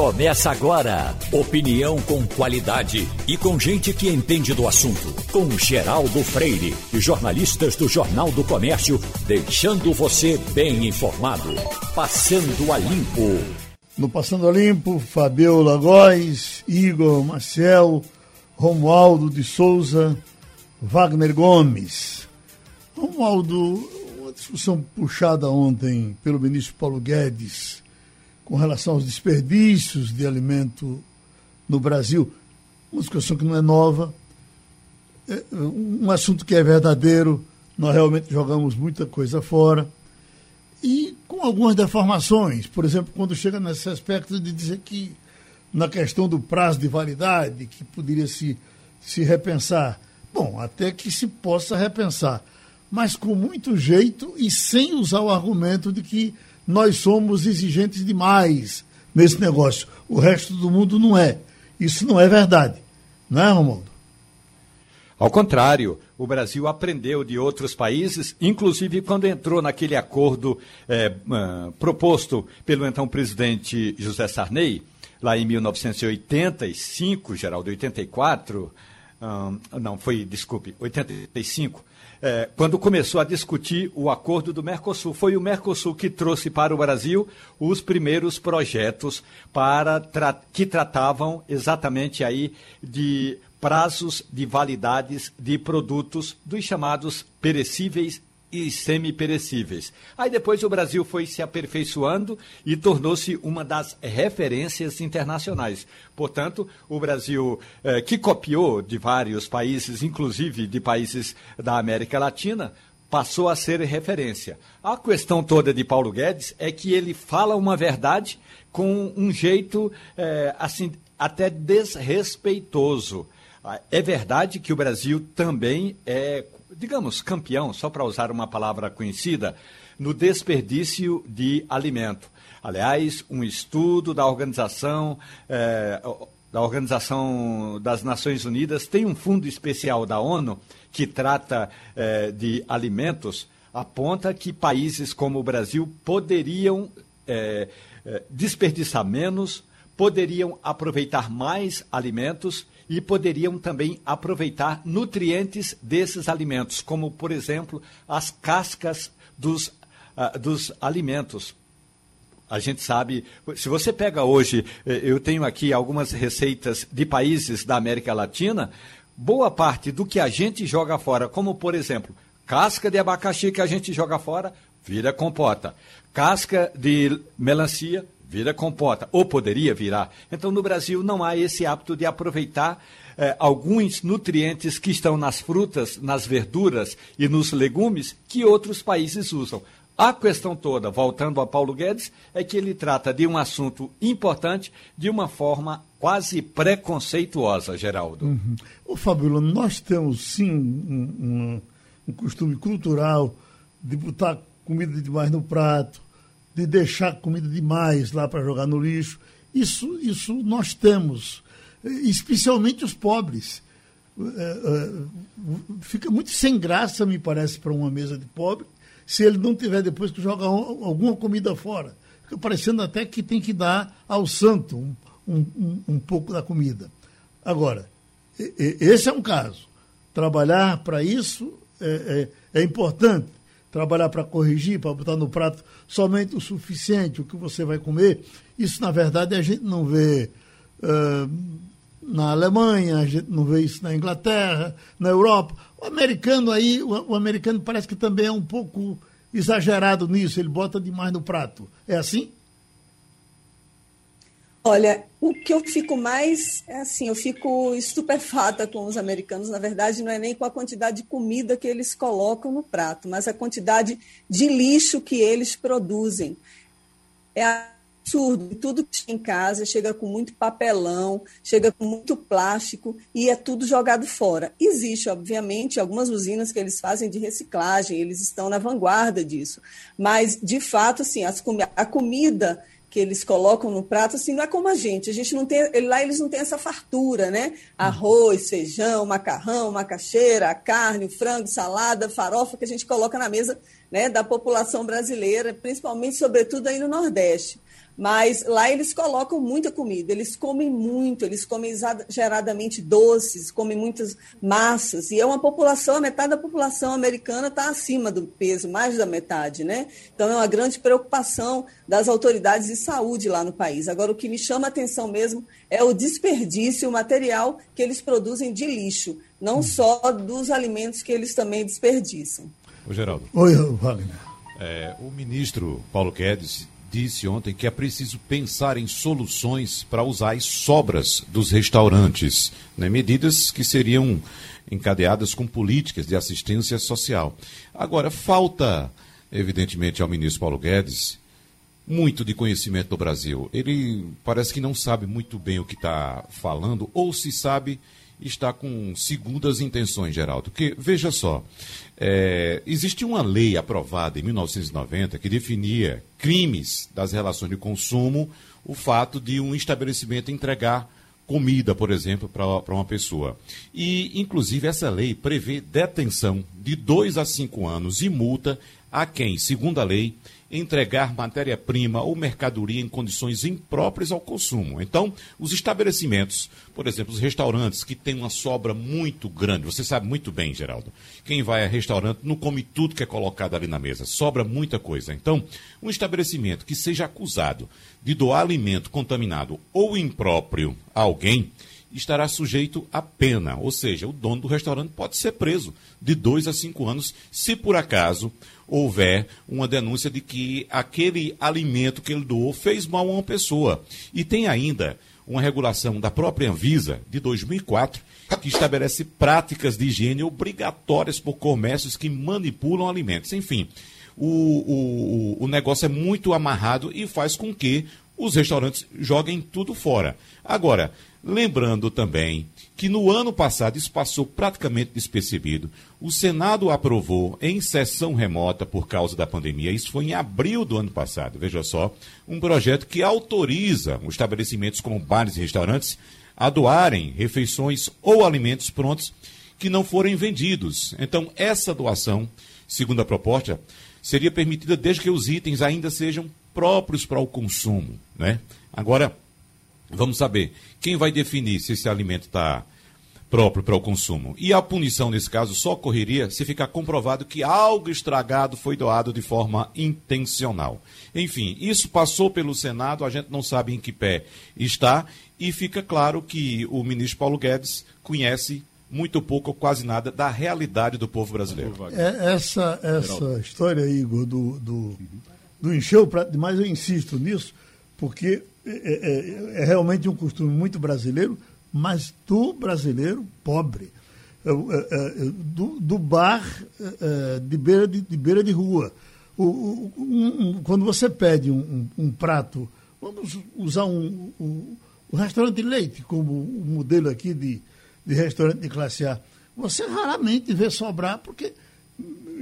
Começa agora. Opinião com qualidade e com gente que entende do assunto. Com Geraldo Freire e jornalistas do Jornal do Comércio, deixando você bem informado. Passando a Limpo. No Passando a Limpo, Fabiola Góes, Igor Marcel, Romualdo de Souza, Wagner Gomes. Romualdo, uma discussão puxada ontem pelo ministro Paulo Guedes com relação aos desperdícios de alimento no Brasil, uma discussão que não é nova, é um assunto que é verdadeiro, nós realmente jogamos muita coisa fora, e com algumas deformações, por exemplo, quando chega nesse aspecto de dizer que na questão do prazo de validade, que poderia se, se repensar. Bom, até que se possa repensar, mas com muito jeito e sem usar o argumento de que nós somos exigentes demais nesse negócio. O resto do mundo não é. Isso não é verdade. Não é, Romualdo? Ao contrário, o Brasil aprendeu de outros países, inclusive quando entrou naquele acordo é, uh, proposto pelo então presidente José Sarney, lá em 1985, Geraldo, 84, um, não, foi, desculpe, 85, é, quando começou a discutir o acordo do Mercosul. Foi o Mercosul que trouxe para o Brasil os primeiros projetos para tra que tratavam exatamente aí de prazos de validades de produtos dos chamados perecíveis e semi-perecíveis. Aí depois o Brasil foi se aperfeiçoando e tornou-se uma das referências internacionais. Portanto, o Brasil, eh, que copiou de vários países, inclusive de países da América Latina, passou a ser referência. A questão toda de Paulo Guedes é que ele fala uma verdade com um jeito eh, assim até desrespeitoso. Ah, é verdade que o Brasil também é digamos, campeão, só para usar uma palavra conhecida, no desperdício de alimento. Aliás, um estudo da organização. Eh, da Organização das Nações Unidas tem um fundo especial da ONU que trata eh, de alimentos, aponta que países como o Brasil poderiam eh, desperdiçar menos, poderiam aproveitar mais alimentos e poderiam também aproveitar nutrientes desses alimentos, como, por exemplo, as cascas dos, uh, dos alimentos. A gente sabe, se você pega hoje, eh, eu tenho aqui algumas receitas de países da América Latina, boa parte do que a gente joga fora, como por exemplo, casca de abacaxi que a gente joga fora, vira compota. Casca de melancia, vira compota, ou poderia virar. Então, no Brasil, não há esse hábito de aproveitar eh, alguns nutrientes que estão nas frutas, nas verduras e nos legumes que outros países usam. A questão toda, voltando a Paulo Guedes, é que ele trata de um assunto importante de uma forma quase preconceituosa, Geraldo. Uhum. Ô, Fabíola, nós temos sim um, um, um costume cultural de botar comida demais no prato, de deixar comida demais lá para jogar no lixo. Isso, isso nós temos, especialmente os pobres. É, é, fica muito sem graça, me parece, para uma mesa de pobre, se ele não tiver depois que jogar alguma comida fora. Fica parecendo até que tem que dar ao santo um, um, um pouco da comida. Agora, esse é um caso. Trabalhar para isso é, é, é importante trabalhar para corrigir, para botar no prato somente o suficiente, o que você vai comer. Isso, na verdade, a gente não vê uh, na Alemanha, a gente não vê isso na Inglaterra, na Europa. O americano aí, o, o americano parece que também é um pouco exagerado nisso, ele bota demais no prato. É assim? Olha, o que eu fico mais, é assim, eu fico estupefata com os americanos, na verdade, não é nem com a quantidade de comida que eles colocam no prato, mas a quantidade de lixo que eles produzem. É absurdo. Tudo que tem em casa chega com muito papelão, chega com muito plástico e é tudo jogado fora. Existe, obviamente, algumas usinas que eles fazem de reciclagem, eles estão na vanguarda disso. Mas, de fato, assim, as, a comida que eles colocam no prato, assim, não é como a gente. A gente não tem, lá eles não têm essa fartura, né? Arroz, feijão, macarrão, macaxeira, carne, frango, salada, farofa que a gente coloca na mesa, né, da população brasileira, principalmente, sobretudo aí no Nordeste. Mas lá eles colocam muita comida, eles comem muito, eles comem exageradamente doces, comem muitas massas, e é uma população, a metade da população americana está acima do peso, mais da metade, né? Então é uma grande preocupação das autoridades de saúde lá no país. Agora, o que me chama a atenção mesmo é o desperdício, o material que eles produzem de lixo, não hum. só dos alimentos que eles também desperdiçam. O Geraldo. Oi, Wagner. É, o ministro Paulo Guedes disse ontem que é preciso pensar em soluções para usar as sobras dos restaurantes, né? medidas que seriam encadeadas com políticas de assistência social. Agora, falta, evidentemente, ao ministro Paulo Guedes muito de conhecimento do Brasil. Ele parece que não sabe muito bem o que está falando, ou se sabe, está com segundas intenções, Geraldo. Porque, veja só, é, existe uma lei aprovada em 1990 que definia crimes das relações de consumo o fato de um estabelecimento entregar comida, por exemplo, para uma pessoa. E, inclusive, essa lei prevê detenção de dois a cinco anos e multa a quem, segundo a lei, entregar matéria-prima ou mercadoria em condições impróprias ao consumo. Então, os estabelecimentos, por exemplo, os restaurantes que têm uma sobra muito grande, você sabe muito bem, Geraldo, quem vai a restaurante não come tudo que é colocado ali na mesa, sobra muita coisa. Então, um estabelecimento que seja acusado de doar alimento contaminado ou impróprio a alguém, estará sujeito a pena, ou seja, o dono do restaurante pode ser preso de dois a cinco anos, se por acaso houver uma denúncia de que aquele alimento que ele doou fez mal a uma pessoa. E tem ainda uma regulação da própria Anvisa de 2004 que estabelece práticas de higiene obrigatórias por comércios que manipulam alimentos. Enfim, o, o, o negócio é muito amarrado e faz com que os restaurantes joguem tudo fora. Agora, lembrando também que no ano passado isso passou praticamente despercebido. O Senado aprovou em sessão remota por causa da pandemia, isso foi em abril do ano passado, veja só, um projeto que autoriza os estabelecimentos como bares e restaurantes a doarem refeições ou alimentos prontos que não forem vendidos. Então, essa doação, segundo a proposta, seria permitida desde que os itens ainda sejam próprios para o consumo, né? Agora, vamos saber quem vai definir se esse alimento está próprio para o consumo. E a punição, nesse caso, só ocorreria se ficar comprovado que algo estragado foi doado de forma intencional. Enfim, isso passou pelo Senado, a gente não sabe em que pé está, e fica claro que o ministro Paulo Guedes conhece muito pouco ou quase nada da realidade do povo brasileiro. É, essa essa história, Igor, do, do, do encher o prato demais, eu insisto nisso, porque é, é, é, realmente um costume muito brasileiro, mas do brasileiro pobre. É, é, é do, do, bar de, beira de, de, beira de rua. O, um, um, quando você pede um, um, prato, vamos usar um, um, restaurante leite como o modelo aqui de, de restaurante de classe A, você raramente vê sobrar, porque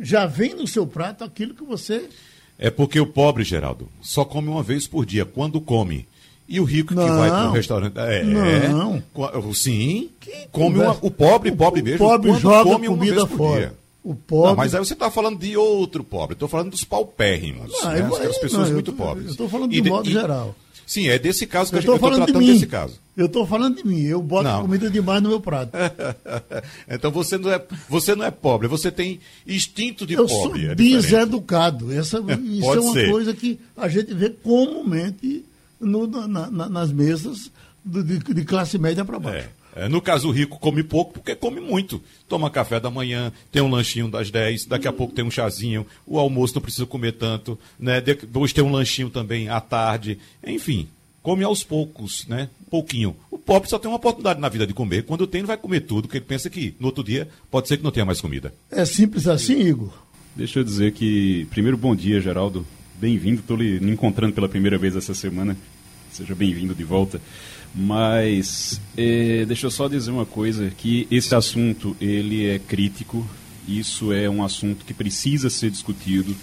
já vem no seu prato aquilo que você é porque o pobre, Geraldo, só come uma vez por dia, quando come. E o rico não, que vai para o restaurante. É, não. É, sim. come uma, o pobre, pobre mesmo. O pobre joga come comida fora. O pobre... Não, mas aí você está falando de outro pobre. Estou falando dos paupérrimos. Não, né? Aquelas pessoas não, muito eu pobres. Estou falando de, de modo e, geral. Sim, é desse caso que eu estou tratando de desse caso. Eu estou falando de mim, eu boto não. comida demais no meu prato. então você não, é, você não é pobre, você tem instinto de eu pobre. Eu sou é deseducado. Essa, isso é uma ser. coisa que a gente vê comumente no, na, na, nas mesas de, de, classe média para baixo. É. É, no caso, o rico come pouco porque come muito. Toma café da manhã, tem um lanchinho das 10, daqui a pouco tem um chazinho, o almoço não precisa comer tanto, né? Depois tem um lanchinho também à tarde. Enfim, come aos poucos, né? Pouquinho. O pobre só tem uma oportunidade na vida de comer. Quando tem, ele vai comer tudo, porque ele pensa que no outro dia pode ser que não tenha mais comida. É simples assim, Igor? Deixa eu dizer que, primeiro, bom dia, Geraldo. Bem-vindo, estou lhe encontrando pela primeira vez essa semana. Seja bem-vindo de volta. Mas é, deixa eu só dizer uma coisa, que esse assunto ele é crítico, isso é um assunto que precisa ser discutido.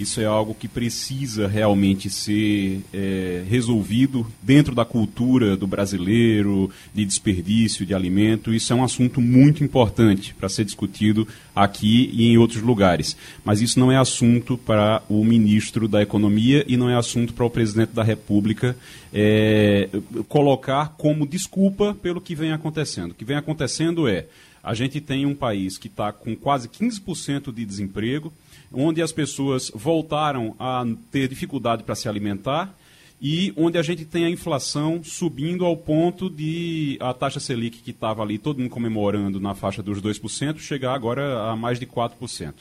Isso é algo que precisa realmente ser é, resolvido dentro da cultura do brasileiro, de desperdício de alimento. Isso é um assunto muito importante para ser discutido aqui e em outros lugares. Mas isso não é assunto para o ministro da Economia e não é assunto para o presidente da República é, colocar como desculpa pelo que vem acontecendo. O que vem acontecendo é a gente tem um país que está com quase 15% de desemprego, onde as pessoas voltaram a ter dificuldade para se alimentar e onde a gente tem a inflação subindo ao ponto de a taxa Selic, que estava ali todo mundo comemorando na faixa dos 2%, chegar agora a mais de 4%.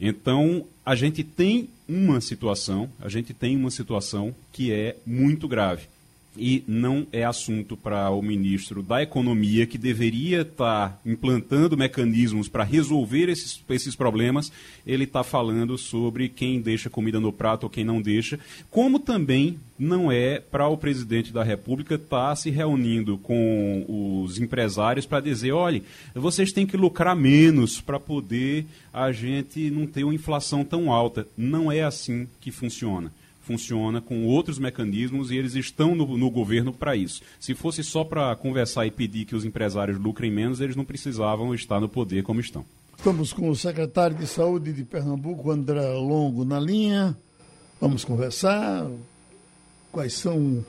Então, a gente tem uma situação, a gente tem uma situação que é muito grave e não é assunto para o ministro da Economia, que deveria estar tá implantando mecanismos para resolver esses, esses problemas. Ele está falando sobre quem deixa comida no prato ou quem não deixa, como também não é para o presidente da República estar tá se reunindo com os empresários para dizer: olha, vocês têm que lucrar menos para poder a gente não ter uma inflação tão alta. Não é assim que funciona funciona com outros mecanismos e eles estão no, no governo para isso. Se fosse só para conversar e pedir que os empresários lucrem menos, eles não precisavam estar no poder como estão. Estamos com o secretário de Saúde de Pernambuco, André Longo, na linha. Vamos conversar quais são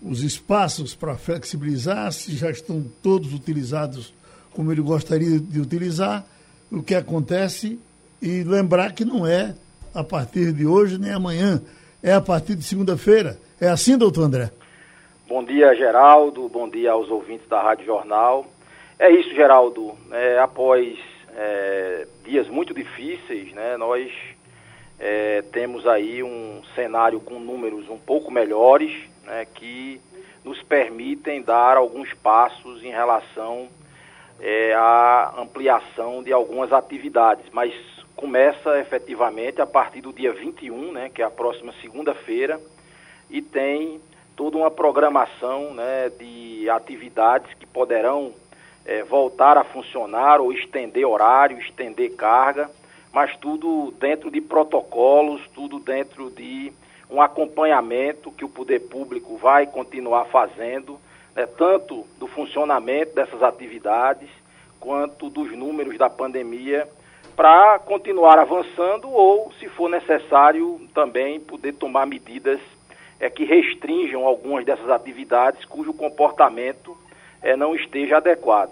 os espaços para flexibilizar, se já estão todos utilizados como ele gostaria de utilizar, o que acontece e lembrar que não é a partir de hoje nem amanhã, é a partir de segunda-feira. É assim, doutor André? Bom dia, Geraldo. Bom dia aos ouvintes da Rádio Jornal. É isso, Geraldo. É, após é, dias muito difíceis, né, nós é, temos aí um cenário com números um pouco melhores, né, que nos permitem dar alguns passos em relação é, à ampliação de algumas atividades. Mas começa efetivamente a partir do dia 21, né, que é a próxima segunda-feira, e tem toda uma programação né, de atividades que poderão é, voltar a funcionar ou estender horário, estender carga, mas tudo dentro de protocolos, tudo dentro de um acompanhamento que o poder público vai continuar fazendo, né, tanto do funcionamento dessas atividades quanto dos números da pandemia para continuar avançando ou, se for necessário, também poder tomar medidas é, que restringam algumas dessas atividades cujo comportamento é, não esteja adequado.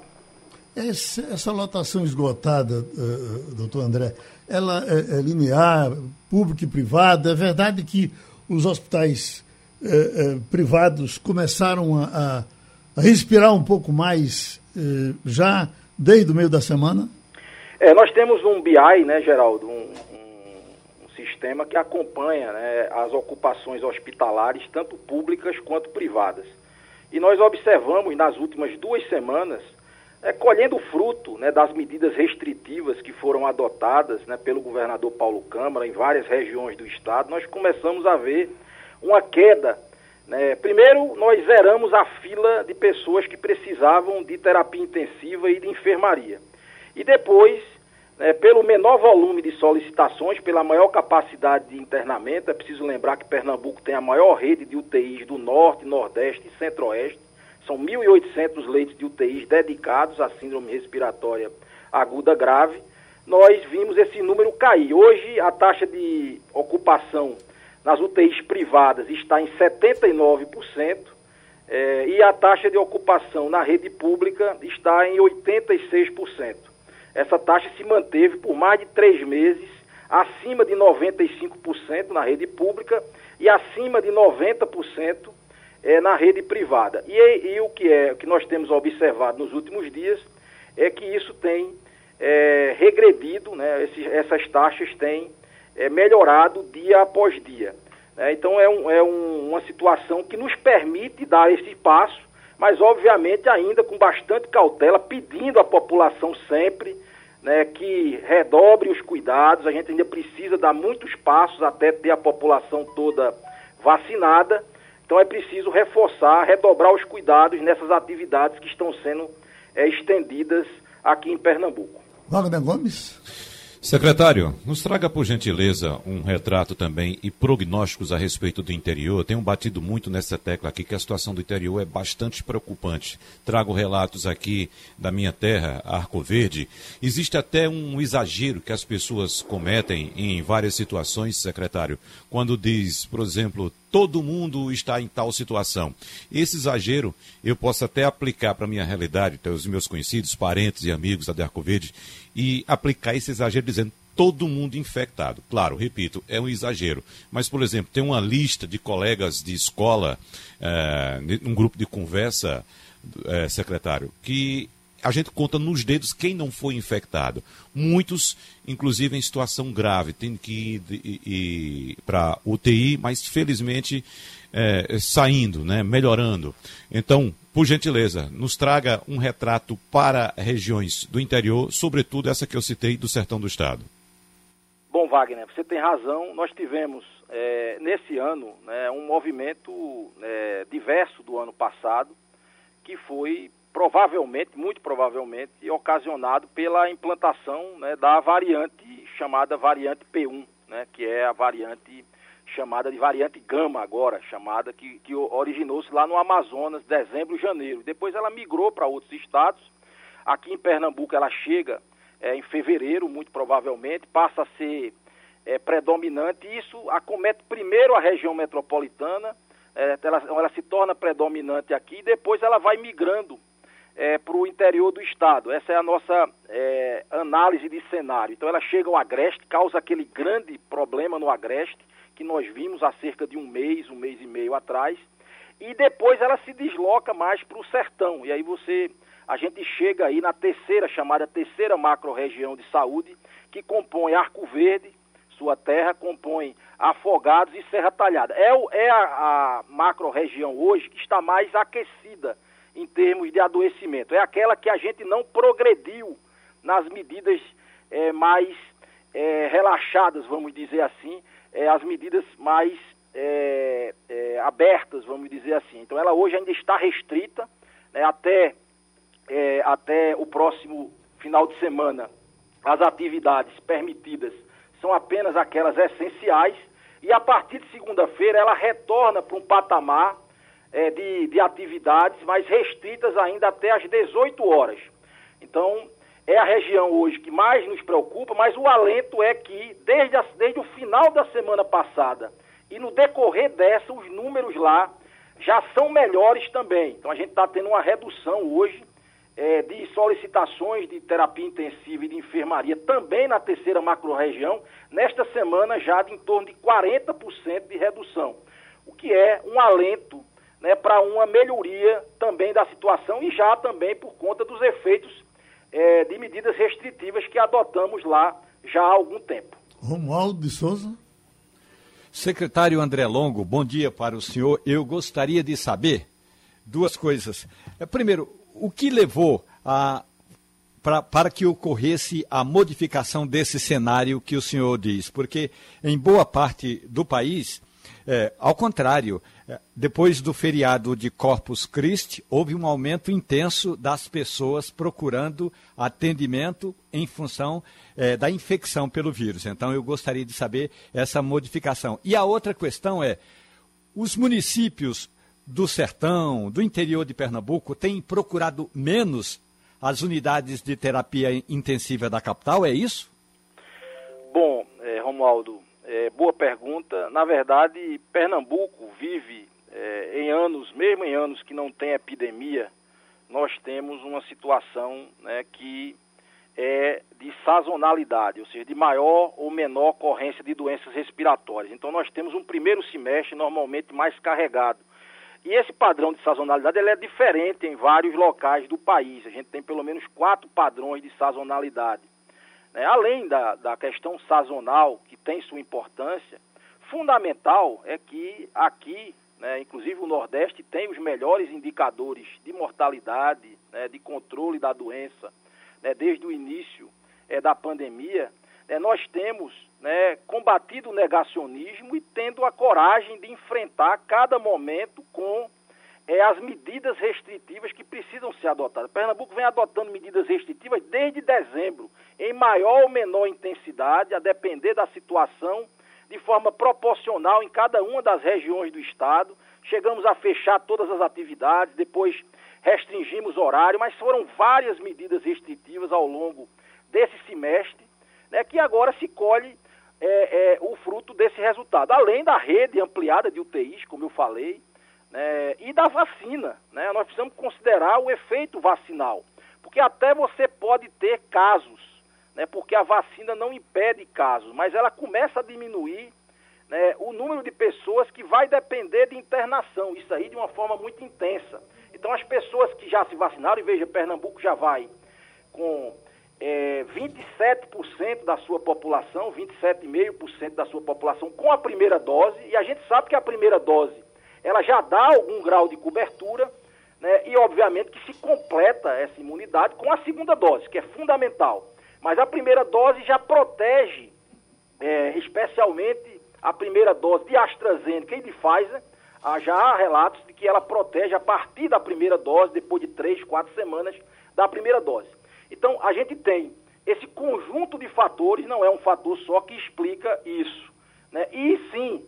Essa, essa lotação esgotada, uh, doutor André, ela é, é, linear, público e privado? É verdade que os hospitais uh, privados começaram a, a, respirar um pouco mais já desde o meio da semana? É, nós temos um BI, né, Geraldo, um, um, um sistema que acompanha né, as ocupações hospitalares, tanto públicas quanto privadas. E nós observamos nas últimas duas semanas, é, colhendo fruto né, das medidas restritivas que foram adotadas né, pelo governador Paulo Câmara em várias regiões do estado, nós começamos a ver uma queda. Né? Primeiro, nós zeramos a fila de pessoas que precisavam de terapia intensiva e de enfermaria. E depois, né, pelo menor volume de solicitações, pela maior capacidade de internamento, é preciso lembrar que Pernambuco tem a maior rede de UTIs do Norte, Nordeste e Centro-Oeste. São 1.800 leitos de UTIs dedicados à síndrome respiratória aguda grave. Nós vimos esse número cair. Hoje, a taxa de ocupação nas UTIs privadas está em 79%. É, e a taxa de ocupação na rede pública está em 86%. Essa taxa se manteve por mais de três meses, acima de 95% na rede pública e acima de 90% é, na rede privada. E, e, o que é o que nós temos observado nos últimos dias é que isso tem é, regredido, né? Essas taxas têm é, melhorado dia após dia. Né? Então é, um, é um, uma situação que nos permite dar esse passo mas obviamente ainda com bastante cautela, pedindo à população sempre né, que redobre os cuidados. A gente ainda precisa dar muitos passos até ter a população toda vacinada. Então é preciso reforçar, redobrar os cuidados nessas atividades que estão sendo é, estendidas aqui em Pernambuco. Wagner Gomes? Secretário, nos traga por gentileza um retrato também e prognósticos a respeito do interior. Tenho batido muito nessa tecla aqui que a situação do interior é bastante preocupante. Trago relatos aqui da minha terra, Arco Verde. Existe até um exagero que as pessoas cometem em várias situações, secretário, quando diz, por exemplo, todo mundo está em tal situação. Esse exagero eu posso até aplicar para a minha realidade, para os meus conhecidos, parentes e amigos da Arco Verde e aplicar esse exagero dizendo todo mundo infectado. Claro, repito, é um exagero. Mas, por exemplo, tem uma lista de colegas de escola, é, um grupo de conversa, é, secretário, que a gente conta nos dedos quem não foi infectado. Muitos, inclusive, em situação grave, tendo que ir para UTI, mas felizmente é, saindo, né, melhorando. Então, por gentileza, nos traga um retrato para regiões do interior, sobretudo essa que eu citei do sertão do estado. Bom, Wagner, você tem razão. Nós tivemos é, nesse ano né, um movimento é, diverso do ano passado, que foi provavelmente, muito provavelmente, ocasionado pela implantação né, da variante chamada variante P1, né, que é a variante chamada de variante gama agora, chamada que, que originou-se lá no Amazonas, dezembro, janeiro. Depois ela migrou para outros estados. Aqui em Pernambuco ela chega é, em fevereiro, muito provavelmente, passa a ser é, predominante. Isso acomete primeiro a região metropolitana, é, ela, ela, se torna predominante aqui, depois ela vai migrando é, para o interior do estado. Essa é a nossa é, análise de cenário. Então ela chega ao Agreste, causa aquele grande problema no Agreste, que nós vimos há cerca de um mês, um mês e meio atrás, e depois ela se desloca mais para o sertão. E aí você, a gente chega aí na terceira, chamada terceira macro-região de saúde, que compõe Arco Verde, sua terra, compõe Afogados e Serra Talhada. É, é a, a macro-região hoje que está mais aquecida em termos de adoecimento. É aquela que a gente não progrediu nas medidas é, mais é, relaxadas, vamos dizer assim, é, as medidas mais é, é, abertas, vamos dizer assim. Então ela hoje ainda está restrita né, até, é, até o próximo final de semana. As atividades permitidas são apenas aquelas essenciais e a partir de segunda-feira ela retorna para um patamar é, de, de atividades mais restritas ainda até às 18 horas. Então, é a região hoje que mais nos preocupa, mas o alento é que desde, a, desde o final da semana passada e no decorrer dessa, os números lá já são melhores também. Então a gente está tendo uma redução hoje é, de solicitações de terapia intensiva e de enfermaria também na terceira macro-região, nesta semana já de em torno de 40% de redução, o que é um alento né, para uma melhoria também da situação e já também por conta dos efeitos é, de medidas restritivas que adotamos lá já há algum tempo. Romualdo de Souza. Secretário André Longo, bom dia para o senhor. Eu gostaria de saber duas coisas. É, primeiro, o que levou a, pra, para que ocorresse a modificação desse cenário que o senhor diz? Porque em boa parte do país, é, ao contrário, depois do feriado de Corpus Christi, houve um aumento intenso das pessoas procurando atendimento em função é, da infecção pelo vírus. Então, eu gostaria de saber essa modificação. E a outra questão é: os municípios do sertão, do interior de Pernambuco, têm procurado menos as unidades de terapia intensiva da capital? É isso? Bom, é, Romualdo, é, boa pergunta. Na verdade, Pernambuco vive é, em anos, mesmo em anos que não tem epidemia, nós temos uma situação né, que é de sazonalidade, ou seja, de maior ou menor ocorrência de doenças respiratórias. Então, nós temos um primeiro semestre normalmente mais carregado. E esse padrão de sazonalidade ele é diferente em vários locais do país. A gente tem pelo menos quatro padrões de sazonalidade. Né? Além da, da questão sazonal, que tem sua importância, fundamental é que aqui, né, inclusive o Nordeste, tem os melhores indicadores de mortalidade, né, de controle da doença, né, desde o início é, da pandemia. Né, nós temos né, combatido o negacionismo e tendo a coragem de enfrentar cada momento com é, as medidas restritivas que precisam ser adotadas. Pernambuco vem adotando medidas restritivas desde dezembro, em maior ou menor intensidade, a depender da situação, de forma proporcional em cada uma das regiões do estado. Chegamos a fechar todas as atividades, depois restringimos horário, mas foram várias medidas restritivas ao longo desse semestre, né, que agora se colhe é, é, o fruto desse resultado. Além da rede ampliada de UTIs, como eu falei, né, e da vacina. Né? Nós precisamos considerar o efeito vacinal, porque até você pode ter casos, né, porque a vacina não impede casos, mas ela começa a diminuir né, o número de pessoas que vai depender de internação, isso aí de uma forma muito intensa. Então as pessoas que já se vacinaram, e veja, Pernambuco já vai com é, 27% da sua população, 27,5% da sua população com a primeira dose, e a gente sabe que a primeira dose ela já dá algum grau de cobertura, né, e obviamente que se completa essa imunidade com a segunda dose, que é fundamental. Mas a primeira dose já protege, é, especialmente a primeira dose de AstraZeneca e de Pfizer, ah, já há relatos de que ela protege a partir da primeira dose, depois de três, quatro semanas da primeira dose. Então, a gente tem esse conjunto de fatores, não é um fator só que explica isso. Né? E sim,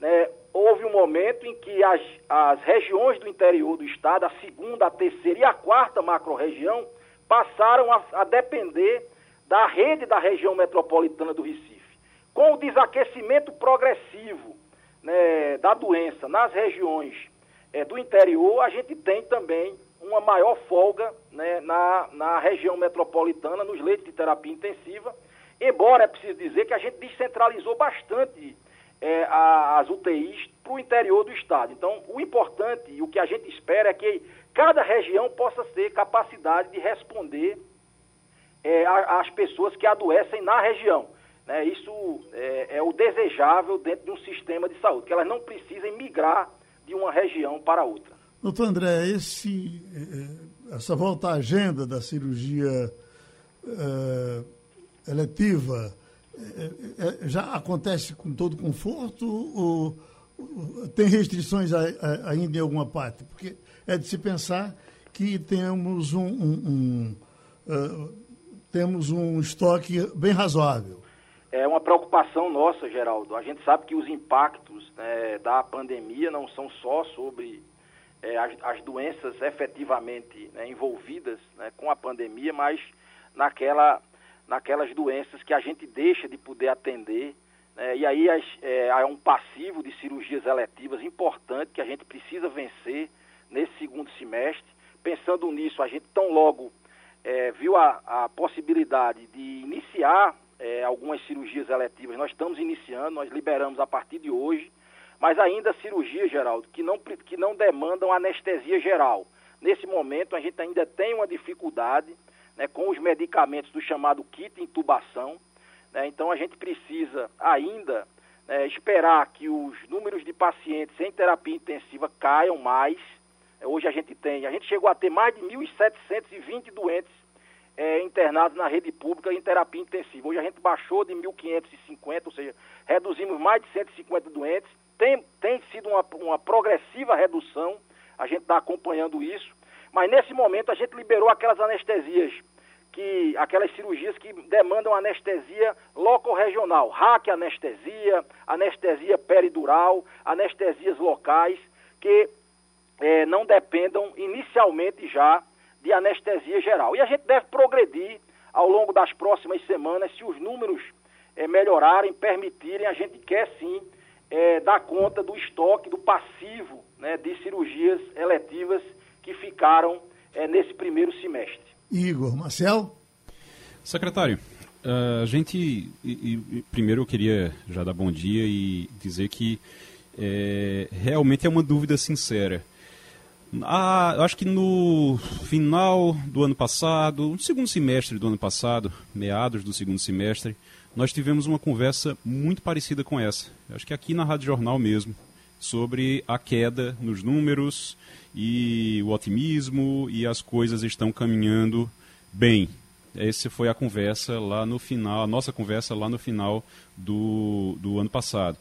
né, houve um momento em que as, as regiões do interior do estado, a segunda, a terceira e a quarta macro-região, passaram a, a depender da rede da região metropolitana do Recife. Com o desaquecimento progressivo né, da doença nas regiões é, do interior, a gente tem também uma maior folga né, na, na região metropolitana, nos leitos de terapia intensiva, embora é preciso dizer que a gente descentralizou bastante é, as UTIs para o interior do estado. Então, o importante e o que a gente espera é que cada região possa ter capacidade de responder é, às pessoas que adoecem na região. Né? Isso é, é, o desejável dentro de um sistema de saúde, que elas não precisem migrar de uma região para outra. Doutor André, esse, é, essa volta à agenda da cirurgia é, eletiva é, é, já acontece com todo conforto ou, ou tem restrições a, a, ainda em alguma parte? Porque é de se pensar que temos um, um, um uh, temos um estoque bem razoável. É uma preocupação nossa, Geraldo. A gente sabe que os impactos né, da pandemia não são só sobre é, as, as, doenças efetivamente né, envolvidas né, com a pandemia, mas naquela naquelas doenças que a gente deixa de poder atender. Né? E aí é, há um passivo de cirurgias eletivas importante que a gente precisa vencer nesse segundo semestre. Pensando nisso, a gente tão logo é, viu a, a, possibilidade de iniciar é, algumas cirurgias eletivas. Nós estamos iniciando, nós liberamos a partir de hoje, mas ainda cirurgias, Geraldo, que não, que não demandam anestesia geral. Nesse momento, a gente ainda tem uma dificuldade né, com os medicamentos do chamado kit intubação. Né, então a gente precisa ainda né, esperar que os números de pacientes em terapia intensiva caiam mais. É, hoje a gente tem, a gente chegou a ter mais de 1.720 doentes é, internados na rede pública em terapia intensiva. Hoje a gente baixou de 1.550, ou seja, reduzimos mais de 150 doentes. Tem, tem sido uma, uma progressiva redução, a gente está acompanhando isso. Mas nesse momento a gente liberou aquelas anestesias, que aquelas cirurgias que demandam anestesia locorregional, RAC anestesia, anestesia peridural, anestesias locais, que é, não dependam inicialmente já de anestesia geral. E a gente deve progredir ao longo das próximas semanas, se os números é, melhorarem, permitirem, a gente quer sim é, dar conta do estoque, do passivo né, de cirurgias eletivas que ficaram nesse primeiro semestre. Igor, Marcel? Secretário, a gente. Primeiro eu queria já dar bom dia e dizer que é, realmente é uma dúvida sincera. Ah, acho que no final do ano passado, no segundo semestre do ano passado, meados do segundo semestre, nós tivemos uma conversa muito parecida com essa. Acho que aqui na Rádio Jornal mesmo, sobre a queda nos números e o otimismo e as coisas estão caminhando bem. Essa foi a conversa lá no final, a nossa conversa lá no final do, do ano passado.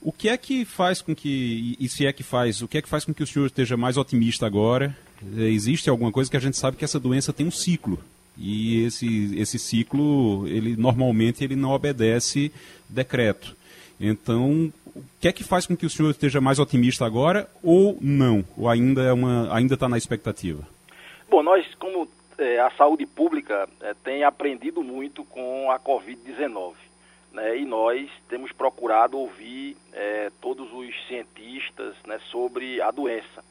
O que é que faz com que, e se é que faz, o que é que faz com que o senhor esteja mais otimista agora? É, existe alguma coisa que a gente sabe que essa doença tem um ciclo. E esse, esse ciclo, ele normalmente ele não obedece decreto. Então, o que é que faz com que o senhor esteja mais otimista agora ou não? Ou ainda é uma, ainda está na expectativa? Bom, nós como é, a saúde pública é, tem aprendido muito com a Covid-19. Né, e nós temos procurado ouvir é, todos os cientistas né, sobre a doença.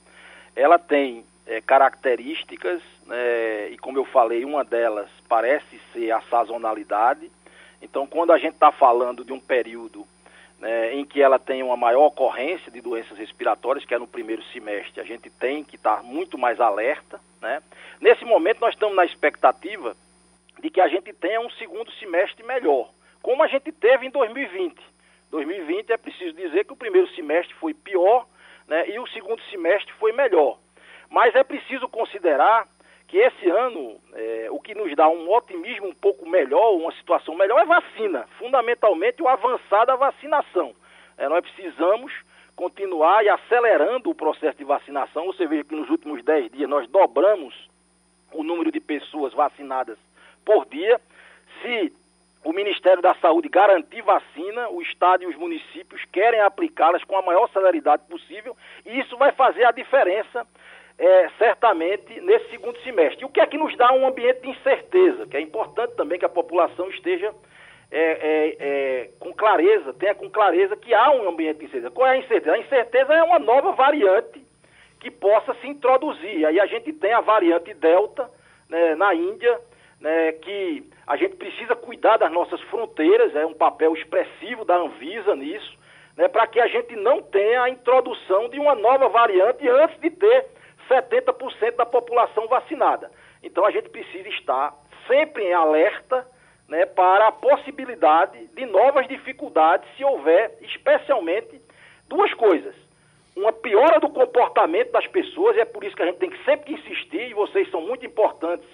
Ela tem é, características, né, e como eu falei, uma delas parece ser a sazonalidade. Então, quando a gente está falando de um período né, em que ela tem uma maior ocorrência de doenças respiratórias, que é no primeiro semestre, a gente tem que estar muito mais alerta. Né? Nesse momento, nós estamos na expectativa de que a gente tenha um segundo semestre melhor, como a gente teve em 2020. 2020 é preciso dizer que o primeiro semestre foi pior né, e o segundo semestre foi melhor. Mas é preciso considerar que esse ano é, o que nos dá um otimismo um pouco melhor, uma situação melhor, é vacina. Fundamentalmente o avançar da vacinação. É, nós precisamos continuar e acelerando o processo de vacinação. Você veja que nos últimos 10 dias nós dobramos o número de pessoas vacinadas por dia. Se o Ministério da Saúde garantir vacina, o Estado e os municípios querem aplicá-las com a maior celeridade possível, e isso vai fazer a diferença é, certamente nesse segundo semestre. O que é que nos dá um ambiente de incerteza, que é importante também que a população esteja é, é, é, com clareza, tenha com clareza que há um ambiente de incerteza. Qual é a incerteza? A incerteza é uma nova variante que possa se introduzir. Aí a gente tem a variante Delta né, na Índia, né, que a gente precisa cuidar das nossas fronteiras, é um papel expressivo da Anvisa nisso, né, para que a gente não tenha a introdução de uma nova variante antes de ter 70% da população vacinada. Então a gente precisa estar sempre em alerta né, para a possibilidade de novas dificuldades se houver, especialmente, duas coisas. Uma piora do comportamento das pessoas, e é por isso que a gente tem que sempre insistir, e vocês são muito importantes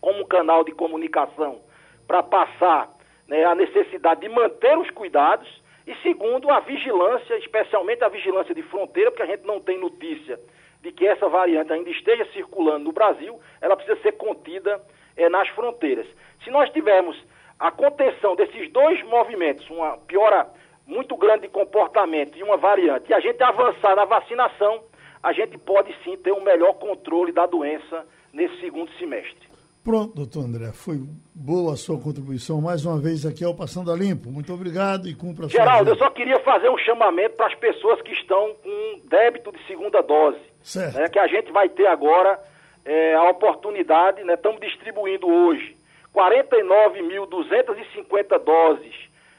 como canal de comunicação para passar né, a necessidade de manter os cuidados, e segundo, a vigilância, especialmente a vigilância de fronteira, porque a gente não tem notícia de que essa variante ainda esteja circulando no Brasil, ela precisa ser contida é, nas fronteiras. Se nós tivermos a contenção desses dois movimentos, uma piora muito grande de comportamento e uma variante, e a gente avançar na vacinação, a gente pode sim ter um melhor controle da doença nesse segundo semestre. Pronto, doutor André, foi boa a sua contribuição mais uma vez aqui ao Passando a Limpo. Muito obrigado e cumpra a sua Geraldo, eu só queria fazer um chamamento para as pessoas que estão com débito de segunda dose. Certo. Né, que a gente vai ter agora é, a oportunidade, né, estamos distribuindo hoje 49.250 doses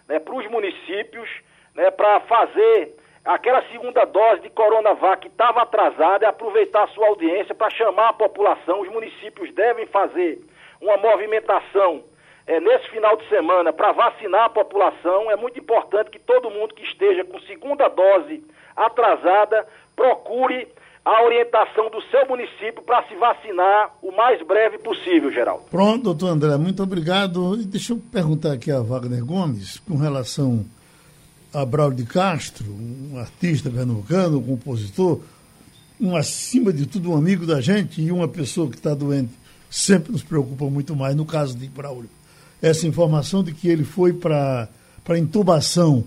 né, para os municípios, né, para fazer aquela segunda dose de Coronavac que estava atrasada, aproveitar a sua audiência para chamar a população. Os municípios devem fazer uma movimentação é, nesse final de semana para vacinar a população. É muito importante que todo mundo que esteja com segunda dose atrasada procure a orientação do seu município para se vacinar o mais breve possível, Geraldo. Pronto, doutor André, muito obrigado. E deixa eu perguntar aqui a Wagner Gomes com relação a Braulio de Castro, um artista pernambucano, um compositor, um acima de tudo um amigo da gente e uma pessoa que está doente sempre nos preocupa muito mais, no caso de Braulio. Essa informação de que ele foi para intubação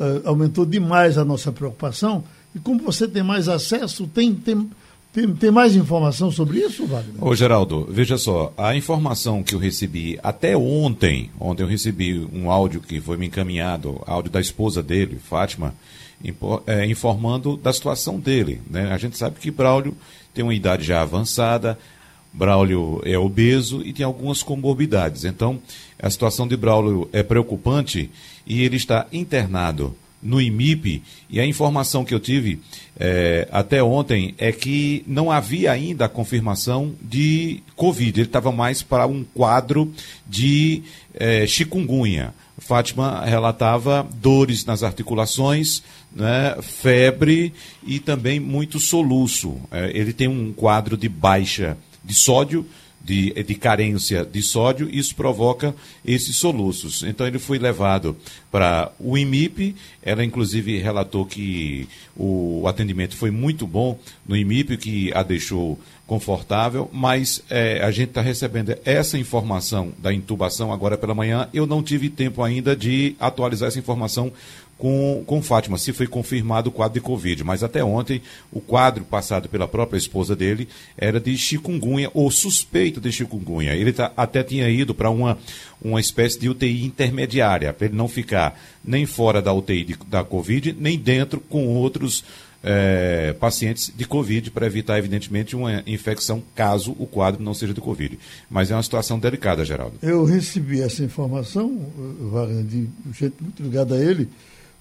uh, aumentou demais a nossa preocupação. E como você tem mais acesso, tem, tem, tem, tem mais informação sobre isso, Wagner? Ô, Geraldo, veja só, a informação que eu recebi até ontem, ontem eu recebi um áudio que foi me encaminhado, áudio da esposa dele, Fátima, é, informando da situação dele. Né? A gente sabe que Braulio tem uma idade já avançada, Braulio é obeso e tem algumas comorbidades. Então, a situação de Braulio é preocupante e ele está internado no IMIP e a informação que eu tive é, até ontem é que não havia ainda a confirmação de Covid. Ele estava mais para um quadro de é, chikungunya. Fátima relatava dores nas articulações, né, febre e também muito soluço. É, ele tem um quadro de baixa de sódio de, de carência de sódio, isso provoca esses soluços. Então ele foi levado para o IMIP, ela inclusive relatou que o atendimento foi muito bom no IMIP, que a deixou confortável, mas é, a gente está recebendo essa informação da intubação agora pela manhã. Eu não tive tempo ainda de atualizar essa informação com, com Fátima, se foi confirmado o quadro de Covid. Mas até ontem, o quadro passado pela própria esposa dele era de chikungunya, ou suspeito de chikungunya. Ele tá, até tinha ido para uma, uma espécie de UTI intermediária, para ele não ficar nem fora da UTI de, da Covid, nem dentro com outros é, pacientes de Covid, para evitar, evidentemente, uma infecção caso o quadro não seja de Covid. Mas é uma situação delicada, Geraldo. Eu recebi essa informação, Wagner, de gente muito ligada a ele,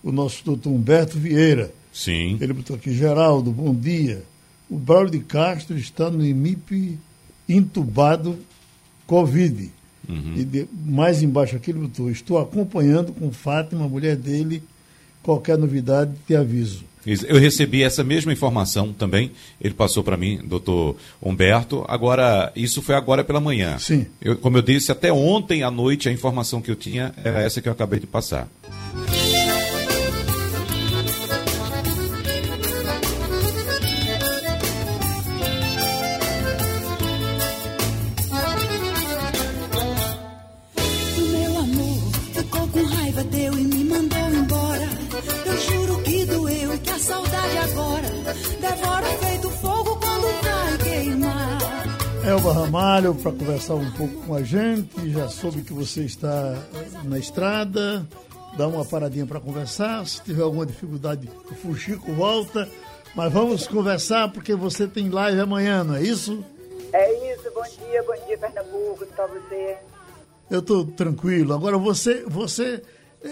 o nosso doutor Humberto Vieira. Sim. Ele botou aqui, Geraldo, bom dia. O Braulio de Castro está no IMIP entubado Covid. Uhum. E de, mais embaixo aqui ele botou, estou acompanhando com Fátima, a mulher dele, qualquer novidade te aviso. Eu recebi essa mesma informação também. Ele passou para mim, doutor Humberto. Agora, isso foi agora pela manhã. Sim. Eu, como eu disse, até ontem à noite a informação que eu tinha era essa que eu acabei de passar. Elba Ramalho para conversar um pouco com a gente. Já soube que você está na estrada. Dá uma paradinha para conversar. Se tiver alguma dificuldade, o Fuxico volta. Mas vamos conversar porque você tem live amanhã, não é isso? É isso. Bom dia, bom dia, Pernambuco. Está você? Eu estou tranquilo. Agora você, você é,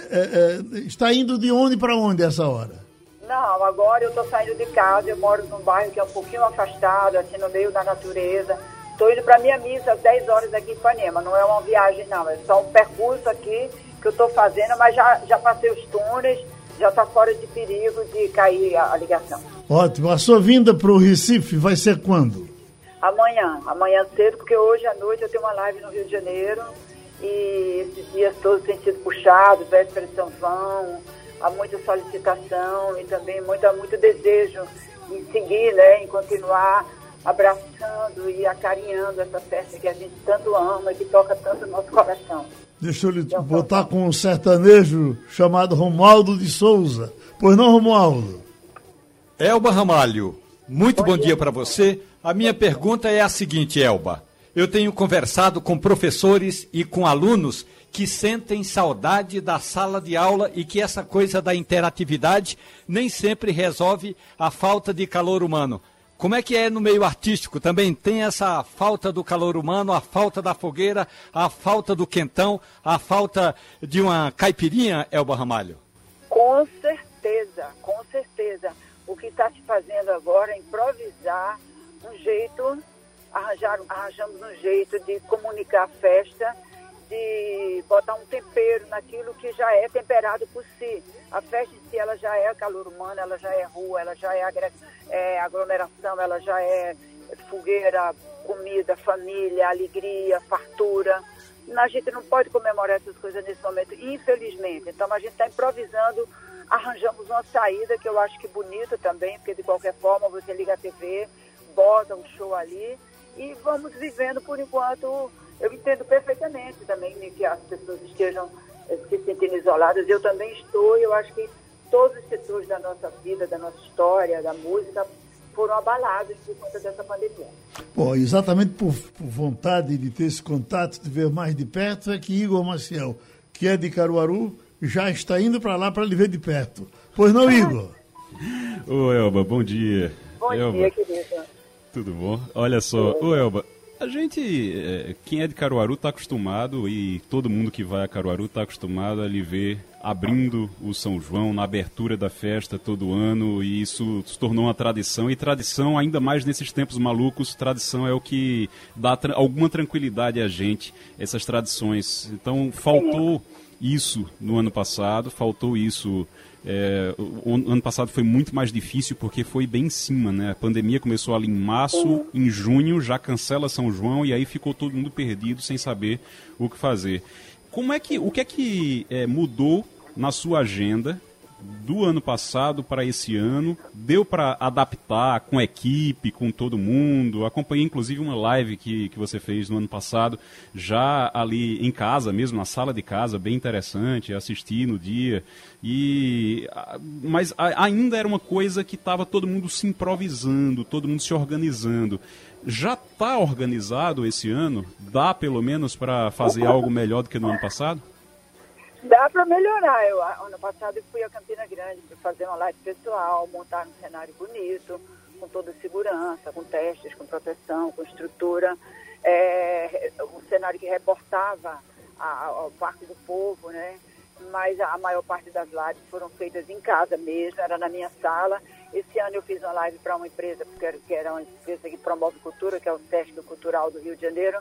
é, está indo de onde para onde essa hora? Não, agora eu estou saindo de casa. Eu moro num bairro que é um pouquinho afastado, assim no meio da natureza. Estou indo para minha missa às 10 horas aqui em Ipanema. Não é uma viagem, não. É só um percurso aqui que eu estou fazendo, mas já, já passei os túneis, já está fora de perigo de cair a, a ligação. Ótimo. A sua vinda para o Recife vai ser quando? Amanhã. Amanhã cedo, porque hoje à noite eu tenho uma live no Rio de Janeiro e esses dias todos têm sido puxados, véspera de São João, há muita solicitação e também muito, muito desejo em seguir, né, em continuar abraçando e acarinhando essa festa que a gente tanto ama, que toca tanto no nosso coração. Deixa eu lhe então, botar com um sertanejo chamado Romualdo de Souza. Pois não, Romualdo? Elba Ramalho, muito bom, bom dia, dia para você. A minha pergunta é a seguinte, Elba. Eu tenho conversado com professores e com alunos que sentem saudade da sala de aula e que essa coisa da interatividade nem sempre resolve a falta de calor humano. Como é que é no meio artístico? Também tem essa falta do calor humano, a falta da fogueira, a falta do quentão, a falta de uma caipirinha, Elba Ramalho? Com certeza, com certeza. O que está se fazendo agora é improvisar um jeito, arranjar, arranjamos um jeito de comunicar a festa, de botar um tempero naquilo que já é temperado por si. A festa em si, ela já é calor humano, ela já é rua, ela já é é, aglomeração, ela já é fogueira, comida, família, alegria, fartura. A gente não pode comemorar essas coisas nesse momento, infelizmente. Então a gente está improvisando, arranjamos uma saída que eu acho que bonita também, porque de qualquer forma você liga a TV, bota um show ali e vamos vivendo por enquanto. Eu entendo perfeitamente também que as pessoas estejam se sentindo isoladas. Eu também estou, e eu acho que todos os setores da nossa vida, da nossa história, da música, foram abalados por conta dessa pandemia. Bom, exatamente por, por, vontade de ter esse contato, de ver mais de perto, é que Igor Maciel, que é de Caruaru, já está indo para lá para lhe ver de perto. Pois não, Igor? Ô, Elba, bom dia. Bom Elba. dia, querido. Tudo bom? Olha só, ô Elba, a gente, é, quem é de Caruaru está acostumado e todo mundo que vai a Caruaru está acostumado a lhe ver abrindo o São João na abertura da festa todo ano e isso se tornou uma tradição e tradição ainda mais nesses tempos malucos, tradição é o que dá tra alguma tranquilidade a gente, essas tradições. Então faltou isso no ano passado, faltou isso É, o, ano passado foi muito mais difícil porque foi bem em cima, né? A pandemia começou ali em março, em junho já cancela São João e aí ficou todo mundo perdido sem saber o que fazer. Como é que, o que é que é, mudou na sua agenda do ano passado para esse ano? Deu para adaptar com a equipe, com todo mundo? Acompanhei inclusive uma live que, que você fez no ano passado, já ali em casa mesmo, na sala de casa, bem interessante, assisti no dia. E mas ainda era uma coisa que estava todo mundo se improvisando, todo mundo se organizando. Já está organizado esse ano? Dá pelo menos para fazer algo melhor do que no ano passado? Dá para melhorar. Eu, ano passado eu fui a Campina Grande para fazer uma live pessoal, montar um cenário bonito, com toda segurança, com testes, com proteção, com estrutura. É, um cenário que reportava o Parque do Povo, né? Mas a, maior parte das lives foram feitas em casa mesmo, era na minha sala. Esse ano eu fiz uma live para uma empresa, que era uma empresa que promove cultura, que é o Sesc Cultural do Rio de Janeiro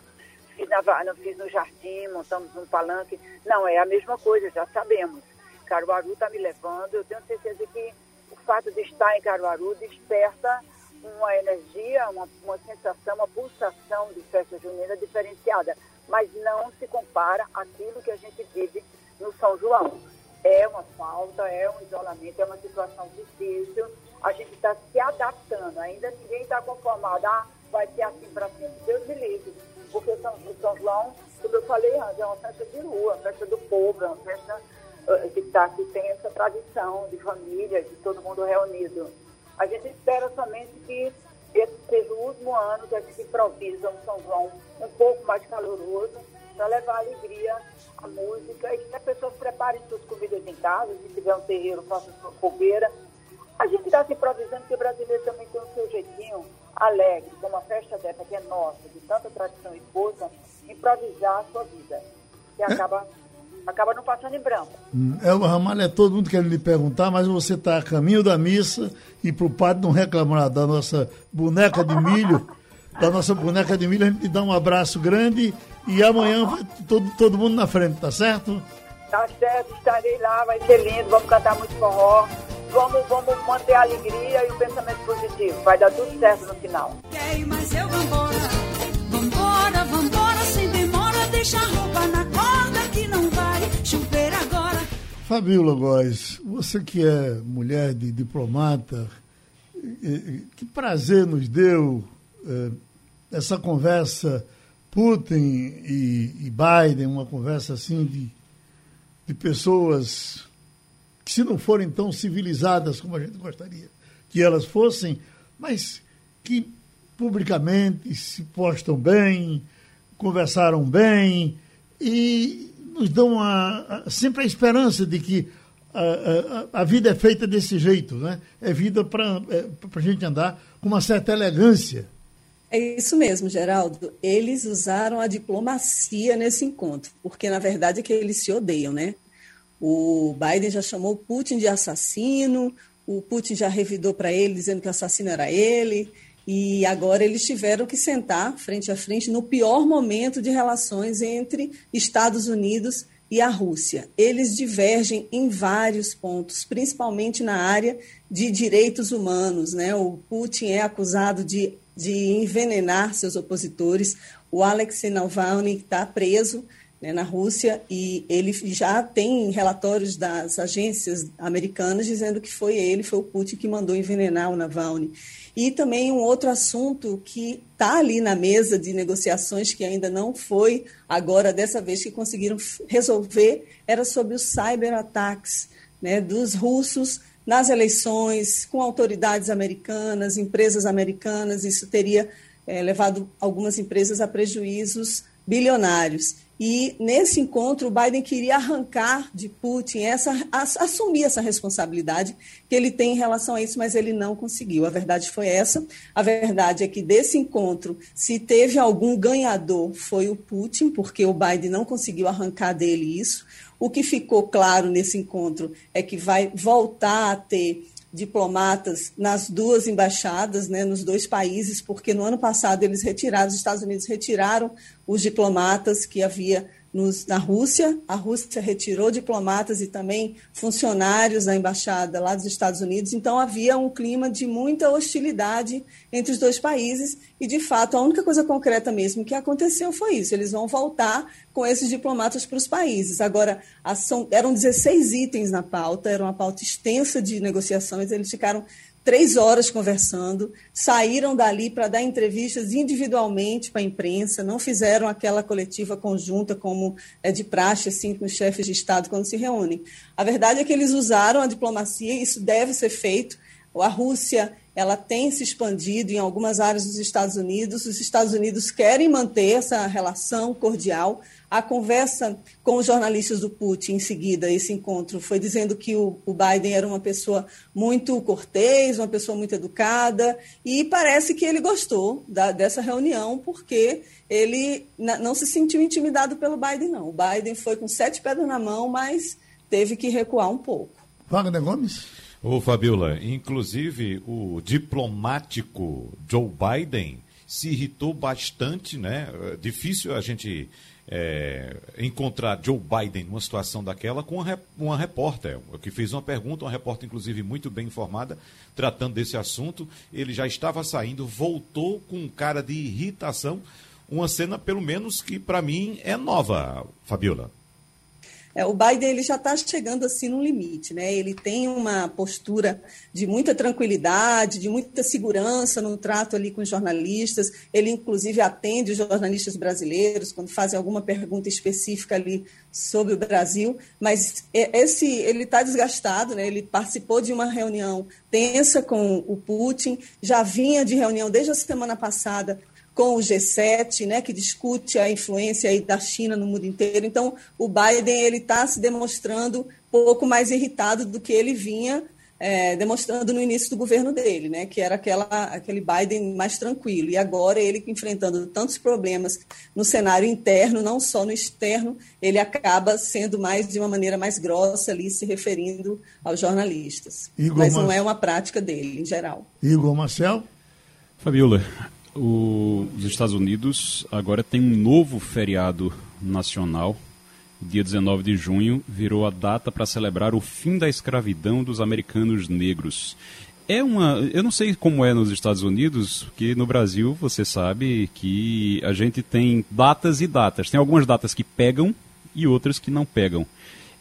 fiz, na, fiz no jardim, montamos um palanque. Não, é a mesma coisa, já sabemos. Caruaru está me levando, eu tenho certeza que o fato de estar em Caruaru desperta uma energia, uma, uma sensação, uma pulsação de festa junina diferenciada, mas não se compara àquilo que a gente vive no São João. É uma falta, é um isolamento, é uma situação difícil, a gente está se adaptando, ainda ninguém está conformado, ah, vai ser assim para sempre, Deus me livre porque São, São João, como eu falei antes, é uma festa de rua, uma festa do povo, é uma festa uh, que, tá, que tem essa tradição de família, de todo mundo reunido. A gente espera somente que esse seja o último ano que a gente improvisa um São João um pouco mais caloroso para levar alegria à música e que as pessoas preparem suas comidas em casa, se tiver um terreiro, faça sua fogueira. A gente está se improvisando porque o brasileiro também tem o seu jeitinho alegre, com uma festa dessa que é nossa, de tanta tradição e força, improvisar a sua vida. E acaba, é. acaba não passando em branco. Hum, é, Ramalho é todo mundo querendo lhe perguntar, mas você está a caminho da missa e para o padre não reclamar da nossa boneca de milho, da nossa boneca de milho, a gente dá um abraço grande e amanhã vai todo, todo mundo na frente, tá certo? Tá certo, estarei lá, vai ser lindo, vamos cantar muito forró vamos, vamos manter a alegria e o pensamento positivo. Vai dar tudo certo no final. mas eu vambora, vambora, vambora, sem demora, deixa a roupa na corda que não vai chover agora. Fabiola Góes, você que é mulher de diplomata, que prazer nos deu eh, essa conversa Putin e, Biden, uma conversa assim de, de pessoas se não forem tão civilizadas como a gente gostaria que elas fossem, mas que publicamente se postam bem, conversaram bem e nos dão a, a, sempre a esperança de que a, a, vida é feita desse jeito, né? É vida para é, a gente andar com uma certa elegância. É isso mesmo, Geraldo. Eles usaram a diplomacia nesse encontro, porque na verdade é que eles se odeiam, né? O Biden já chamou Putin de assassino, o Putin já revidou para ele dizendo que o assassino era ele, e agora eles tiveram que sentar frente a frente no pior momento de relações entre Estados Unidos e a Rússia. Eles divergem em vários pontos, principalmente na área de direitos humanos. Né? O Putin é acusado de, de envenenar seus opositores. O Alexei Navalny está preso né, na Rússia e ele já tem relatórios das agências americanas dizendo que foi ele, foi o Putin que mandou envenenar o Navalny. E também um outro assunto que está ali na mesa de negociações que ainda não foi agora dessa vez que conseguiram resolver era sobre os cyberataques né, dos russos nas eleições com autoridades americanas, empresas americanas. Isso teria é, levado algumas empresas a prejuízos bilionários. E nesse encontro, o Biden queria arrancar de Putin essa, assumir essa responsabilidade que ele tem em relação a isso, mas ele não conseguiu. A verdade foi essa. A verdade é que desse encontro, se teve algum ganhador, foi o Putin, porque o Biden não conseguiu arrancar dele isso. O que ficou claro nesse encontro é que vai voltar a ter diplomatas nas duas embaixadas, né, nos dois países, porque no ano passado eles retiraram, os Estados Unidos retiraram os diplomatas que havia nos, na Rússia. A Rússia retirou diplomatas e também funcionários da embaixada lá dos Estados Unidos. Então havia um clima de muita hostilidade entre os dois países e, de fato, a única coisa concreta mesmo que aconteceu foi isso. Eles vão voltar com esses diplomatas para os países. Agora, são, eram 16 itens na pauta, era uma pauta extensa de negociações. Eles ficaram três horas conversando, saíram dali para dar entrevistas individualmente para a imprensa, não fizeram aquela coletiva conjunta como é de praxe assim com os chefes de Estado quando se reúnem. A verdade é que eles usaram a diplomacia, isso deve ser feito. A Rússia ela tem se expandido em algumas áreas dos Estados Unidos. Os Estados Unidos querem manter essa relação cordial. A conversa com os jornalistas do Putin, em seguida, esse encontro, foi dizendo que o, o Biden era uma pessoa muito cortês, uma pessoa muito educada, e parece que ele gostou da, dessa reunião, porque ele não se sentiu intimidado pelo Biden, não. O Biden foi com sete pedras na mão, mas teve que recuar um pouco. Wagner Gomes? Ô, Fabiola, inclusive o diplomático Joe Biden se irritou bastante, né? É difícil a gente é, encontrar Joe Biden numa situação daquela com uma, uma repórter, que fez uma pergunta, uma repórter, inclusive, muito bem informada, tratando desse assunto. Ele já estava saindo, voltou com um cara de irritação, uma cena, pelo menos, que para mim é nova, Fabiola. É, o Biden ele já está chegando assim no limite, né? Ele tem uma postura de muita tranquilidade, de muita segurança no trato ali com os jornalistas. Ele inclusive atende os jornalistas brasileiros quando fazem alguma pergunta específica ali sobre o Brasil. Mas esse ele está desgastado, né? Ele participou de uma reunião tensa com o Putin, já vinha de reunião desde a semana passada com o G7, né, que discute a influência aí da China no mundo inteiro. Então, o Biden ele está se demonstrando pouco mais irritado do que ele vinha é, demonstrando no início do governo dele, né, que era aquela, aquele Biden mais tranquilo. E agora ele enfrentando tantos problemas no cenário interno, não só no externo, ele acaba sendo mais de uma maneira mais grossa ali, se referindo aos jornalistas. Igor Mas não é uma prática dele, em geral. Igor Marcel? Fabiola, o, os Estados Unidos agora tem um novo feriado nacional. Dia 19 de junho virou a data para celebrar o fim da escravidão dos americanos negros. É uma. Eu não sei como é nos Estados Unidos, porque no Brasil você sabe que a gente tem datas e datas. Tem algumas datas que pegam e outras que não pegam.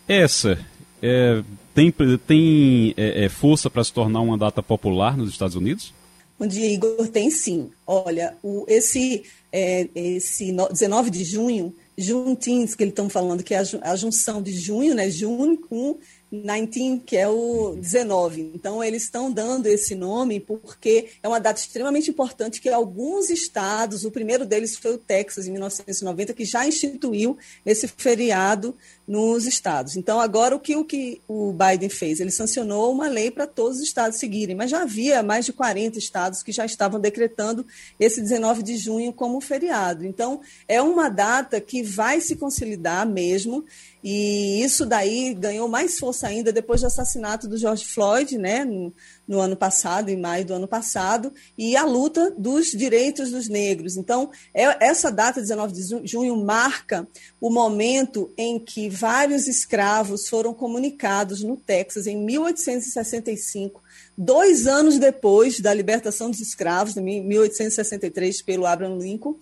Essa é, tem, tem é, é, força para se tornar uma data popular nos Estados Unidos? Bom dia, Igor. Tem sim. Olha, o, esse, é, esse 19 de junho, Juntins, que eles estão falando, que é a, junção de junho, né? Junho com 19, que é o 19. Então, eles estão dando esse nome porque é uma data extremamente importante que alguns estados, o primeiro deles foi o Texas, em 1990, que já instituiu esse feriado nos estados. Então, agora o que o, que o Biden fez? Ele sancionou uma lei para todos os estados seguirem, mas já havia mais de 40 estados que já estavam decretando esse 19 de junho como feriado. Então, é uma data que vai se consolidar mesmo, e isso daí ganhou mais força ainda depois do assassinato do George Floyd, né, no, no ano passado, em maio do ano passado, e a luta dos direitos dos negros. Então, é, essa data, 19 de junho, marca o momento em que vários escravos foram comunicados no Texas, em 1865, dois anos depois da libertação dos escravos, em 1863, pelo Abraham Lincoln,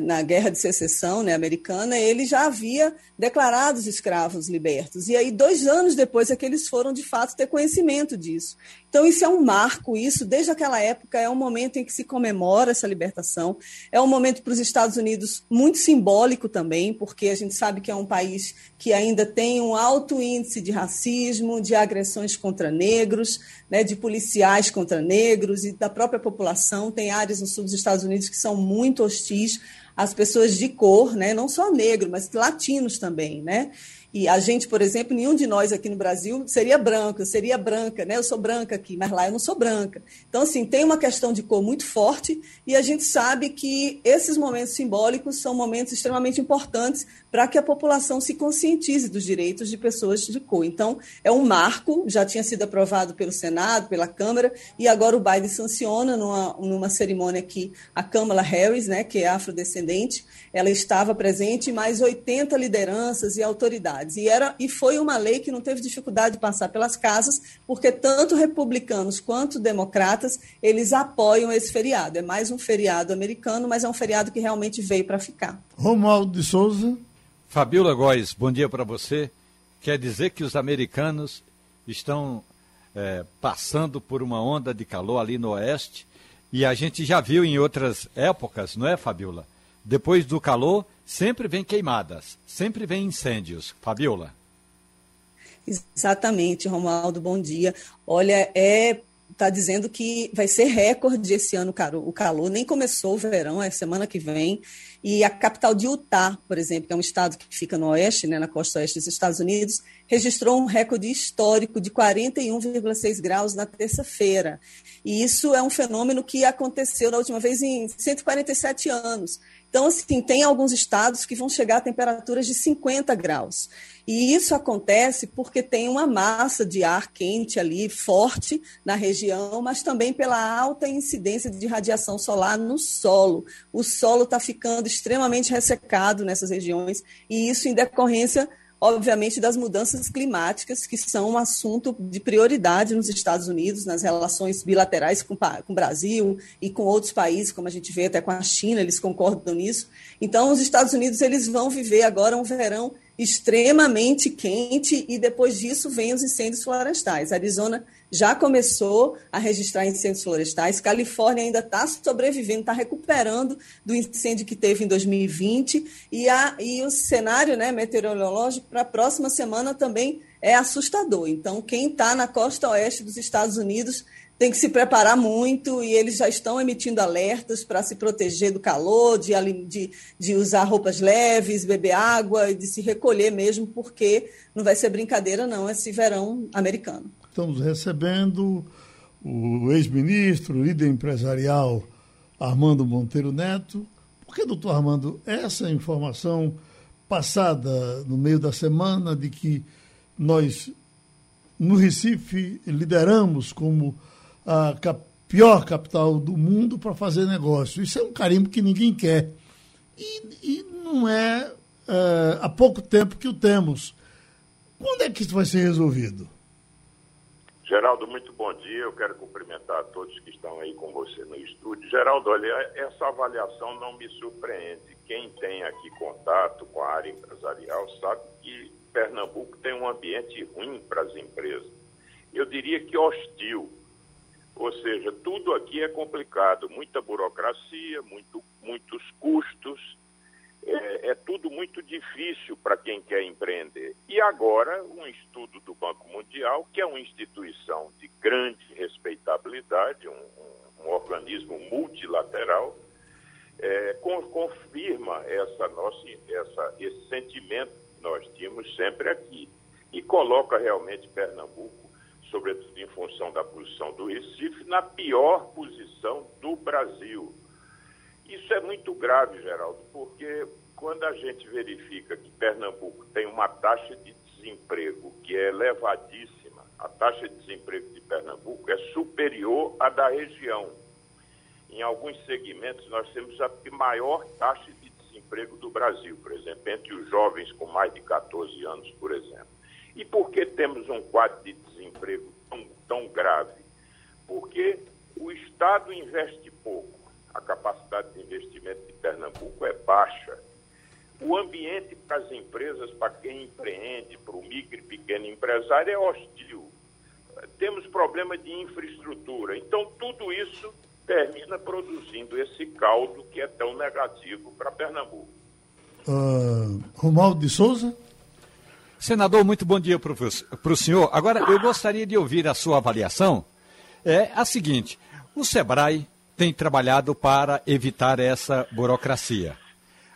na Guerra de Secessão né, americana, ele já havia declarado os escravos libertos. E aí, dois anos depois, é que eles foram, de fato, ter conhecimento disso. Então, isso é um marco, isso, desde aquela época, é um momento em que se comemora essa libertação. É um momento para os Estados Unidos muito simbólico também, porque a gente sabe que é um país que ainda tem um alto índice de racismo, de agressões contra negros, né, de policiais contra negros e da própria população. Tem áreas no sul dos Estados Unidos que são muito hostis às pessoas de cor, né, não só negro, mas latinos também, né? E a gente, por exemplo, nenhum de nós aqui no Brasil seria branco, eu seria branca, né? Eu sou branca aqui, mas lá eu não sou branca. Então, assim, tem uma questão de cor muito forte e a gente sabe que esses momentos simbólicos são momentos extremamente importantes para que a população se conscientize dos direitos de pessoas de cor. Então, é um marco, já tinha sido aprovado pelo Senado, pela Câmara, e agora o Biden sanciona numa, numa cerimônia aqui a Kamala Harris, né, que é afrodescendente, ela estava presente, mais 80 lideranças e autoridades. E, era, e foi uma lei que não teve dificuldade de passar pelas casas, porque tanto republicanos quanto democratas, eles apoiam esse feriado. É mais um feriado americano, mas é um feriado que realmente veio para ficar. Romualdo de Souza. Fabiola Góes, bom dia para você. Quer dizer que os americanos estão é, passando por uma onda de calor ali no oeste e a gente já viu em outras épocas, não é, Fabiola? Depois do calor, sempre vem queimadas, sempre vem incêndios. Fabiola. Exatamente, Romualdo, bom dia. Olha, é está dizendo que vai ser recorde esse ano o calor, nem começou o verão, é semana que vem. E a capital de Utah, por exemplo, que é um estado que fica no oeste, né, na costa oeste dos Estados Unidos, registrou um recorde histórico de 41,6 graus na terça-feira. E isso é um fenômeno que aconteceu na última vez em 147 anos. Então, assim, tem alguns estados que vão chegar a temperaturas de 50 graus. E isso acontece porque tem uma massa de ar quente ali, forte na região, mas também pela alta incidência de radiação solar no solo. O solo está ficando extremamente ressecado nessas regiões, e isso em decorrência obviamente, das mudanças climáticas, que são um assunto de prioridade nos Estados Unidos, nas relações bilaterais com, com o Brasil e com outros países, como a gente vê até com a China, eles concordam nisso. Então, os Estados Unidos eles vão viver agora um verão extremamente quente e depois disso vem os incêndios florestais. Arizona já começou a registrar incêndios florestais. Califórnia ainda está sobrevivendo, está recuperando do incêndio que teve em 2020. E, a, e o cenário né, meteorológico para a próxima semana também é assustador. Então, quem está na costa oeste dos Estados Unidos tem que se preparar muito e eles já estão emitindo alertas para se proteger do calor, de, de, de, usar roupas leves, beber água e de se recolher mesmo, porque não vai ser brincadeira, não, esse verão americano. Estamos recebendo o ex-ministro, líder empresarial Armando Monteiro Neto. Por que, doutor Armando, essa informação passada no meio da semana de que nós, no Recife, lideramos como a pior capital do mundo para fazer negócio. Isso é um carimbo que ninguém quer. E, e não é, é há pouco tempo que o temos. Quando é que isso vai ser resolvido? Geraldo, muito bom dia. Eu quero cumprimentar todos que estão aí com você no estúdio. Geraldo, olha, essa avaliação não me surpreende. Quem tem aqui contato com a área empresarial sabe que Pernambuco tem um ambiente ruim para as empresas. Eu diria que hostil. Ou seja, tudo aqui é complicado, muita burocracia, muito, muitos custos, é, é tudo muito difícil para quem quer empreender. E agora, um estudo do Banco Mundial, que é uma instituição de grande respeitabilidade, um, um, um organismo multilateral, é, confirma essa nossa, essa, esse sentimento que nós tínhamos sempre aqui e coloca realmente Pernambuco, sobretudo em função da posição do Recife, na pior posição do Brasil isso é muito grave, Geraldo, porque quando a gente verifica que Pernambuco tem uma taxa de desemprego que é elevadíssima, a taxa de desemprego de Pernambuco é superior à da região. Em alguns segmentos, nós temos a maior taxa de desemprego do Brasil, por exemplo, entre os jovens com mais de 14 anos, por exemplo. E por que temos um quadro de desemprego tão, tão grave? Porque o Estado investe pouco a capacidade de investimento de Pernambuco é baixa. O ambiente para as empresas, para quem empreende, para o micro e pequeno empresário, é hostil. Temos problema de infraestrutura. Então, tudo isso termina produzindo esse caldo que é tão negativo para Pernambuco. Uh, Romualdo de Souza? Senador, muito bom dia para o senhor. Agora, eu gostaria de ouvir a sua avaliação. É a seguinte: o SEBRAE tem trabalhado para evitar essa burocracia.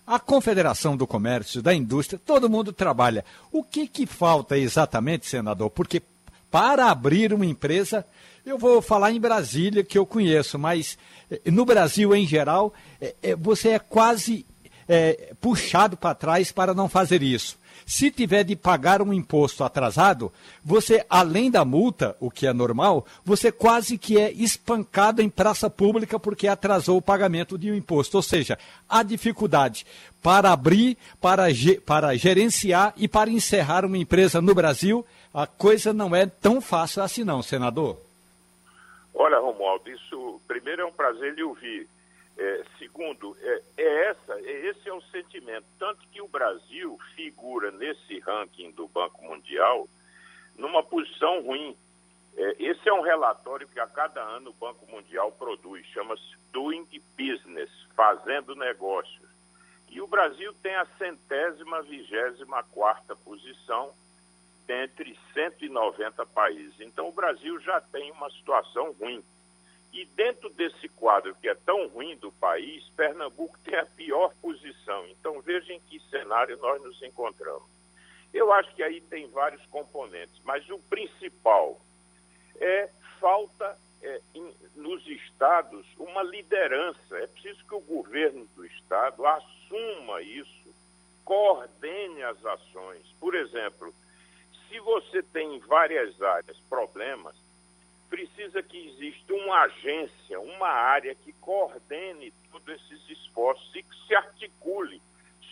A Confederação do Comércio, da Indústria, todo mundo trabalha. O que, que falta exatamente, senador? Porque para abrir uma empresa, eu vou falar em Brasília, que eu conheço, mas eh, no Brasil em geral, é, é, você é quase é, puxado para trás para não fazer isso. Se tiver de pagar um imposto atrasado, você, além da multa, o que é normal, você quase que é espancado em praça pública porque atrasou o pagamento de um imposto. Ou seja, há dificuldade para abrir, para, para gerenciar e para encerrar uma empresa no Brasil. A coisa não é tão fácil assim, não, senador. Olha, Romualdo, isso primeiro é um prazer lhe ouvir. É, segundo, é, é, essa, é, esse é o sentimento. Tanto que o Brasil figura nesse ranking do Banco Mundial numa posição ruim. É, esse é um relatório que a cada ano o Banco Mundial produz, chama-se Doing Business, fazendo negócios. E o Brasil tem a centésima, vigésima quarta posição dentre 190 países. Então o Brasil já tem uma situação ruim. E dentro desse quadro que é tão ruim do país, Pernambuco tem a pior posição. Então veja em que cenário nós nos encontramos. Eu acho que aí tem vários componentes, mas o principal é falta é, em, nos estados uma liderança. É preciso que o governo do estado assuma isso, coordene as ações. Por exemplo, se você tem em várias áreas problemas, precisa que exista uma agência, uma área que coordene todos esses esforços e que se articule.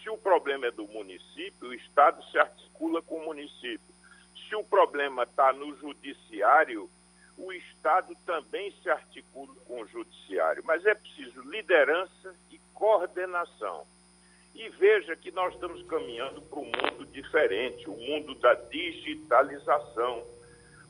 Se o problema é do município, o Estado se articula com o município. Se o problema está no judiciário, o Estado também se articula com o judiciário. Mas é preciso liderança e coordenação. E veja que nós estamos caminhando para um mundo diferente, o mundo da digitalização.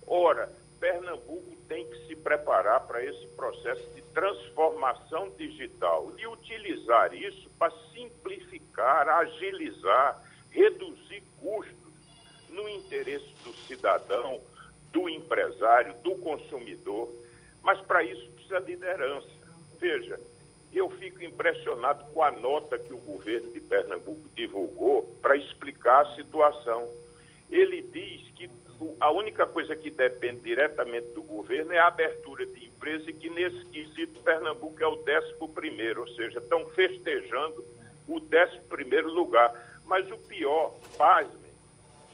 Ora, Pernambuco tem que se preparar para esse processo de transformação digital e utilizar isso para simplificar, agilizar, reduzir custos no interesse do cidadão, do empresário, do consumidor. Mas para isso precisa liderança. Veja, eu fico impressionado com a nota que o governo de Pernambuco divulgou para explicar a situação. Ele diz que a única coisa que depende diretamente do governo é a abertura de empresa e que nesse quesito Pernambuco é o décimo primeiro, ou seja, estão festejando o décimo primeiro lugar. Mas o pior, pasme,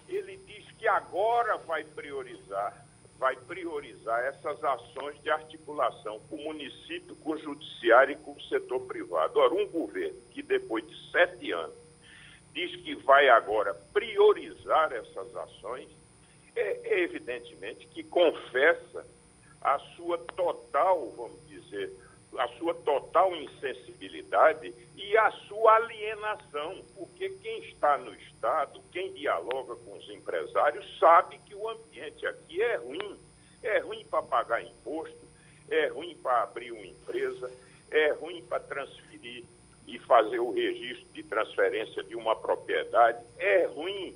ele diz que agora vai priorizar, vai priorizar essas ações de articulação com o município, com o judiciário e com o setor privado. Ora, um governo que depois de sete anos diz que vai agora priorizar essas ações, é, é evidentemente que confessa a sua total, vamos dizer, a sua total insensibilidade e a sua alienação, porque quem está no Estado, quem dialoga com os empresários, sabe que o ambiente aqui é ruim. É ruim para pagar imposto, é ruim para abrir uma empresa, é ruim para transferir e fazer o registro de transferência de uma propriedade, é ruim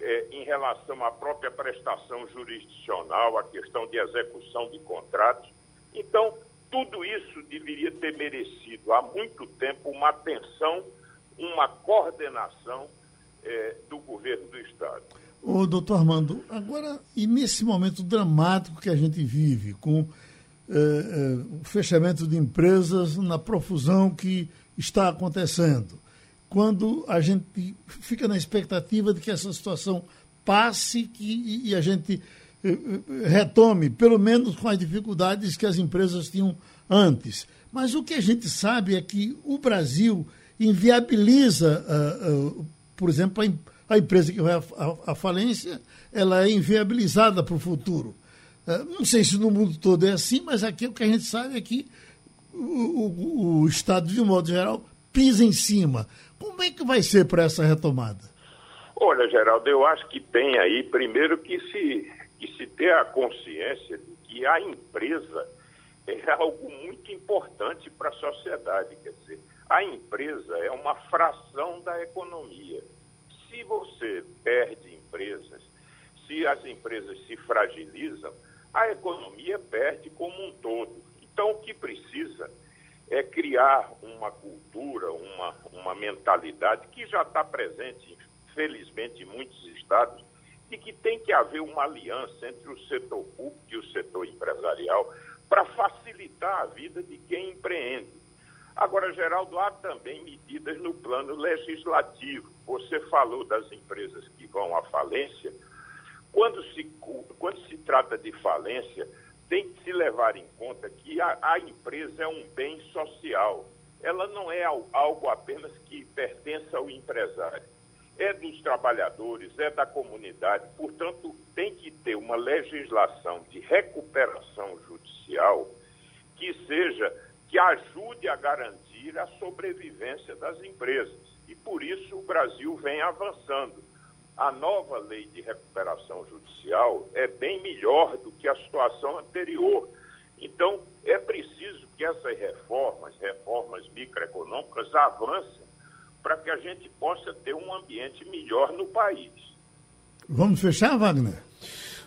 é, em relação à própria prestação jurisdicional, à questão de execução de contratos. Então, tudo isso deveria ter merecido há muito tempo uma atenção, uma coordenação é, do governo do Estado. Ô, doutor Armando, agora, e nesse momento dramático que a gente vive, com é, é, o fechamento de empresas na profusão que está acontecendo, quando a gente fica na expectativa de que essa situação passe que, e a gente eh, eh, retome, pelo menos com as dificuldades que as empresas tinham antes. Mas o que a gente sabe é que o Brasil inviabiliza, uh, uh, por exemplo, a, a, empresa que vai à falência, ela é inviabilizada para o futuro. Uh, não sei se no mundo todo é assim, mas aqui o que a gente sabe é que o, o, o Estado, de um modo geral, pisa em cima. Como é que vai ser para essa retomada? Olha, Geraldo, eu acho que tem aí, primeiro, que se, que se ter a consciência de que a empresa é algo muito importante para a sociedade. Quer dizer, a empresa é uma fração da economia. Se você perde empresas, se as empresas se fragilizam, a economia perde como um todo. Então, o que precisa é criar uma cultura, uma, uma mentalidade que já está presente, felizmente, em muitos estados, de que tem que haver uma aliança entre o setor público e o setor empresarial para facilitar a vida de quem empreende. Agora, Geraldo, há também medidas no plano legislativo. Você falou das empresas que vão à falência. Quando se, quando se trata de falência, tem que se levar em conta que a, a empresa é um bem social. Ela não é algo apenas que pertence ao empresário. É dos trabalhadores, é da comunidade. Portanto, tem que ter uma legislação de recuperação judicial que seja que ajude a garantir a sobrevivência das empresas. E por isso o Brasil vem avançando. A nova lei de recuperação judicial é bem melhor do que a situação anterior. Então, é preciso que essas reformas, reformas microeconômicas, avancem para que a gente possa ter um ambiente melhor no país. Vamos fechar, Wagner?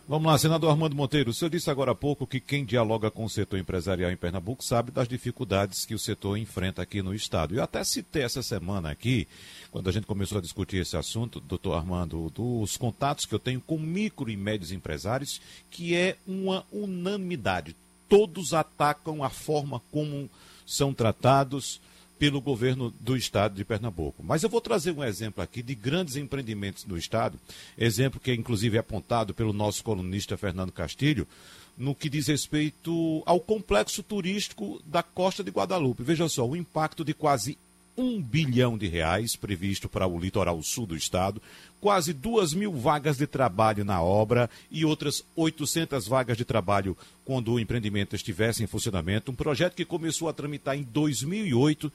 Vamos lá, senador Armando Monteiro. O senhor disse agora há pouco que quem dialoga com o setor empresarial em Pernambuco sabe das dificuldades que o setor enfrenta aqui no Estado. Eu até citei essa semana aqui, quando a gente começou a discutir esse assunto, doutor Armando, dos contatos que eu tenho com micro e médios empresários, que é uma unanimidade. Todos atacam a forma como são tratados, pelo governo do estado de Pernambuco. Mas eu vou trazer um exemplo aqui de grandes empreendimentos no estado, exemplo que é inclusive apontado pelo nosso colunista Fernando Castilho, no que diz respeito ao complexo turístico da Costa de Guadalupe. Veja só, o impacto de quase um bilhão de reais previsto para o litoral sul do estado, quase duas mil vagas de trabalho na obra e outras 800 vagas de trabalho quando o empreendimento estivesse em funcionamento. Um projeto que começou a tramitar em 2008,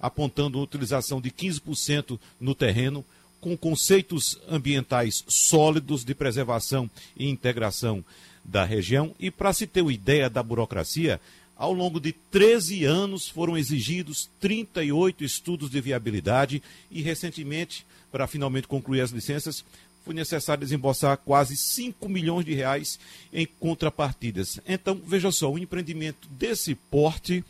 apontando a utilização de 15% no terreno, com conceitos ambientais sólidos de preservação e integração da região. E para se ter uma ideia da burocracia, ao longo de 13 anos foram exigidos 38 estudos de viabilidade e, recentemente, para finalmente concluir as licenças, foi necessário desembolsar quase 5 milhões de reais em contrapartidas. Então, veja só, um empreendimento desse porte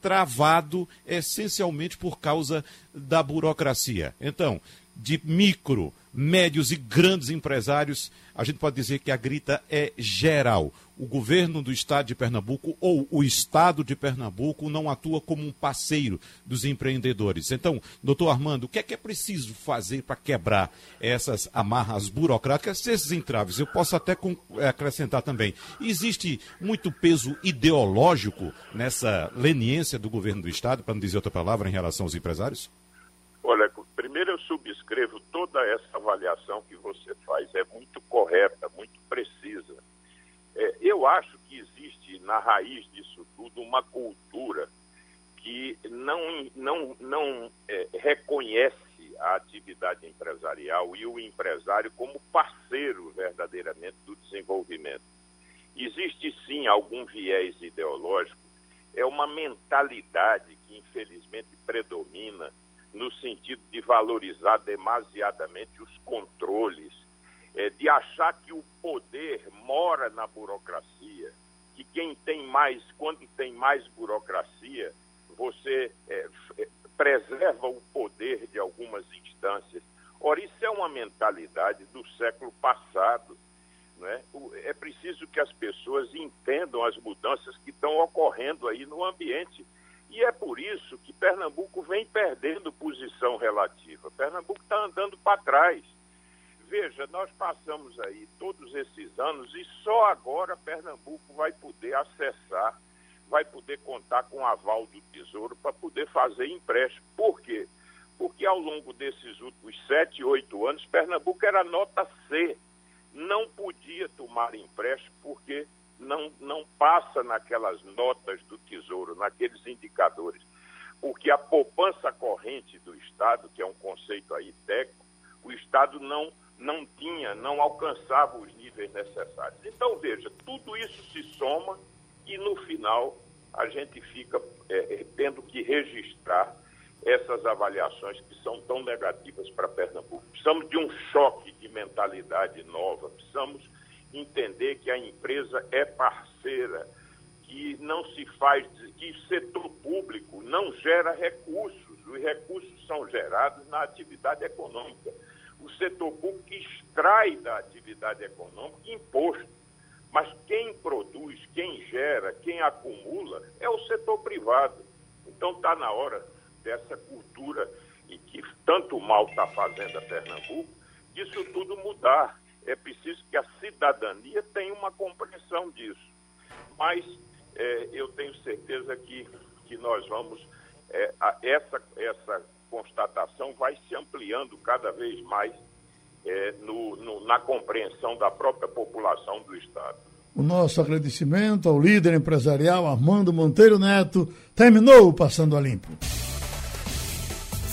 travado essencialmente por causa da burocracia. Então, de micro, médios e grandes empresários, a gente pode dizer que a grita é geral. O governo do estado de Pernambuco ou o estado de Pernambuco não atua como um parceiro dos empreendedores. Então, doutor Armando, o que é que é preciso fazer para quebrar essas amarras burocráticas, esses entraves? Eu posso até eh, acrescentar também. Existe muito peso ideológico nessa leniência do governo do estado, para não dizer outra palavra, em relação aos empresários? Olha, subscrevo toda essa avaliação que você faz, é muito correta, muito precisa. É, eu acho que existe na raiz disso tudo uma cultura que não, não, não é, reconhece a atividade empresarial e o empresário como parceiro verdadeiramente do desenvolvimento. Existe sim algum viés ideológico, é uma mentalidade que infelizmente predomina no sentido de valorizar demasiadamente os controles, é, de achar que o poder mora na burocracia, que quem tem mais, quando tem mais burocracia, você é, é preserva o poder de algumas instâncias. Ora, isso é uma mentalidade do século passado. Né? É preciso que as pessoas entendam as mudanças que estão ocorrendo aí no ambiente e é por isso que Pernambuco vem perdendo posição relativa. Pernambuco está andando para trás. Veja, nós passamos aí todos esses anos e só agora Pernambuco vai poder acessar, vai poder contar com o aval do Tesouro para poder fazer empréstimo. Por quê? Porque ao longo desses últimos sete, oito anos, Pernambuco era nota C. Não podia tomar empréstimo porque não, não passa naquelas notas do Tesouro, naqueles indicadores. Porque a poupança corrente do Estado, que é um conceito aí técnico, o Estado não, não tinha, não alcançava os níveis necessários. Então, veja, tudo isso se soma e no final a gente fica é, tendo que registrar essas avaliações que são tão negativas para Pernambuco. Precisamos de um choque de mentalidade nova, precisamos entender que a empresa é parceira, que não se faz, que o setor público não gera recursos. Os recursos são gerados na atividade econômica. O setor público extrai da atividade econômica imposto. Mas quem produz, quem gera, quem acumula é o setor privado. Então está na hora dessa cultura e que tanto mal está fazendo a Pernambuco, disso tudo mudar. É preciso que a cidadania tenha uma compreensão disso. Mas é, eu tenho certeza que, que nós vamos. É, a, essa, essa constatação vai se ampliando cada vez mais é, no, no, na compreensão da própria população do Estado. O nosso agradecimento ao líder empresarial Armando Monteiro Neto. Terminou Passando a Limpo.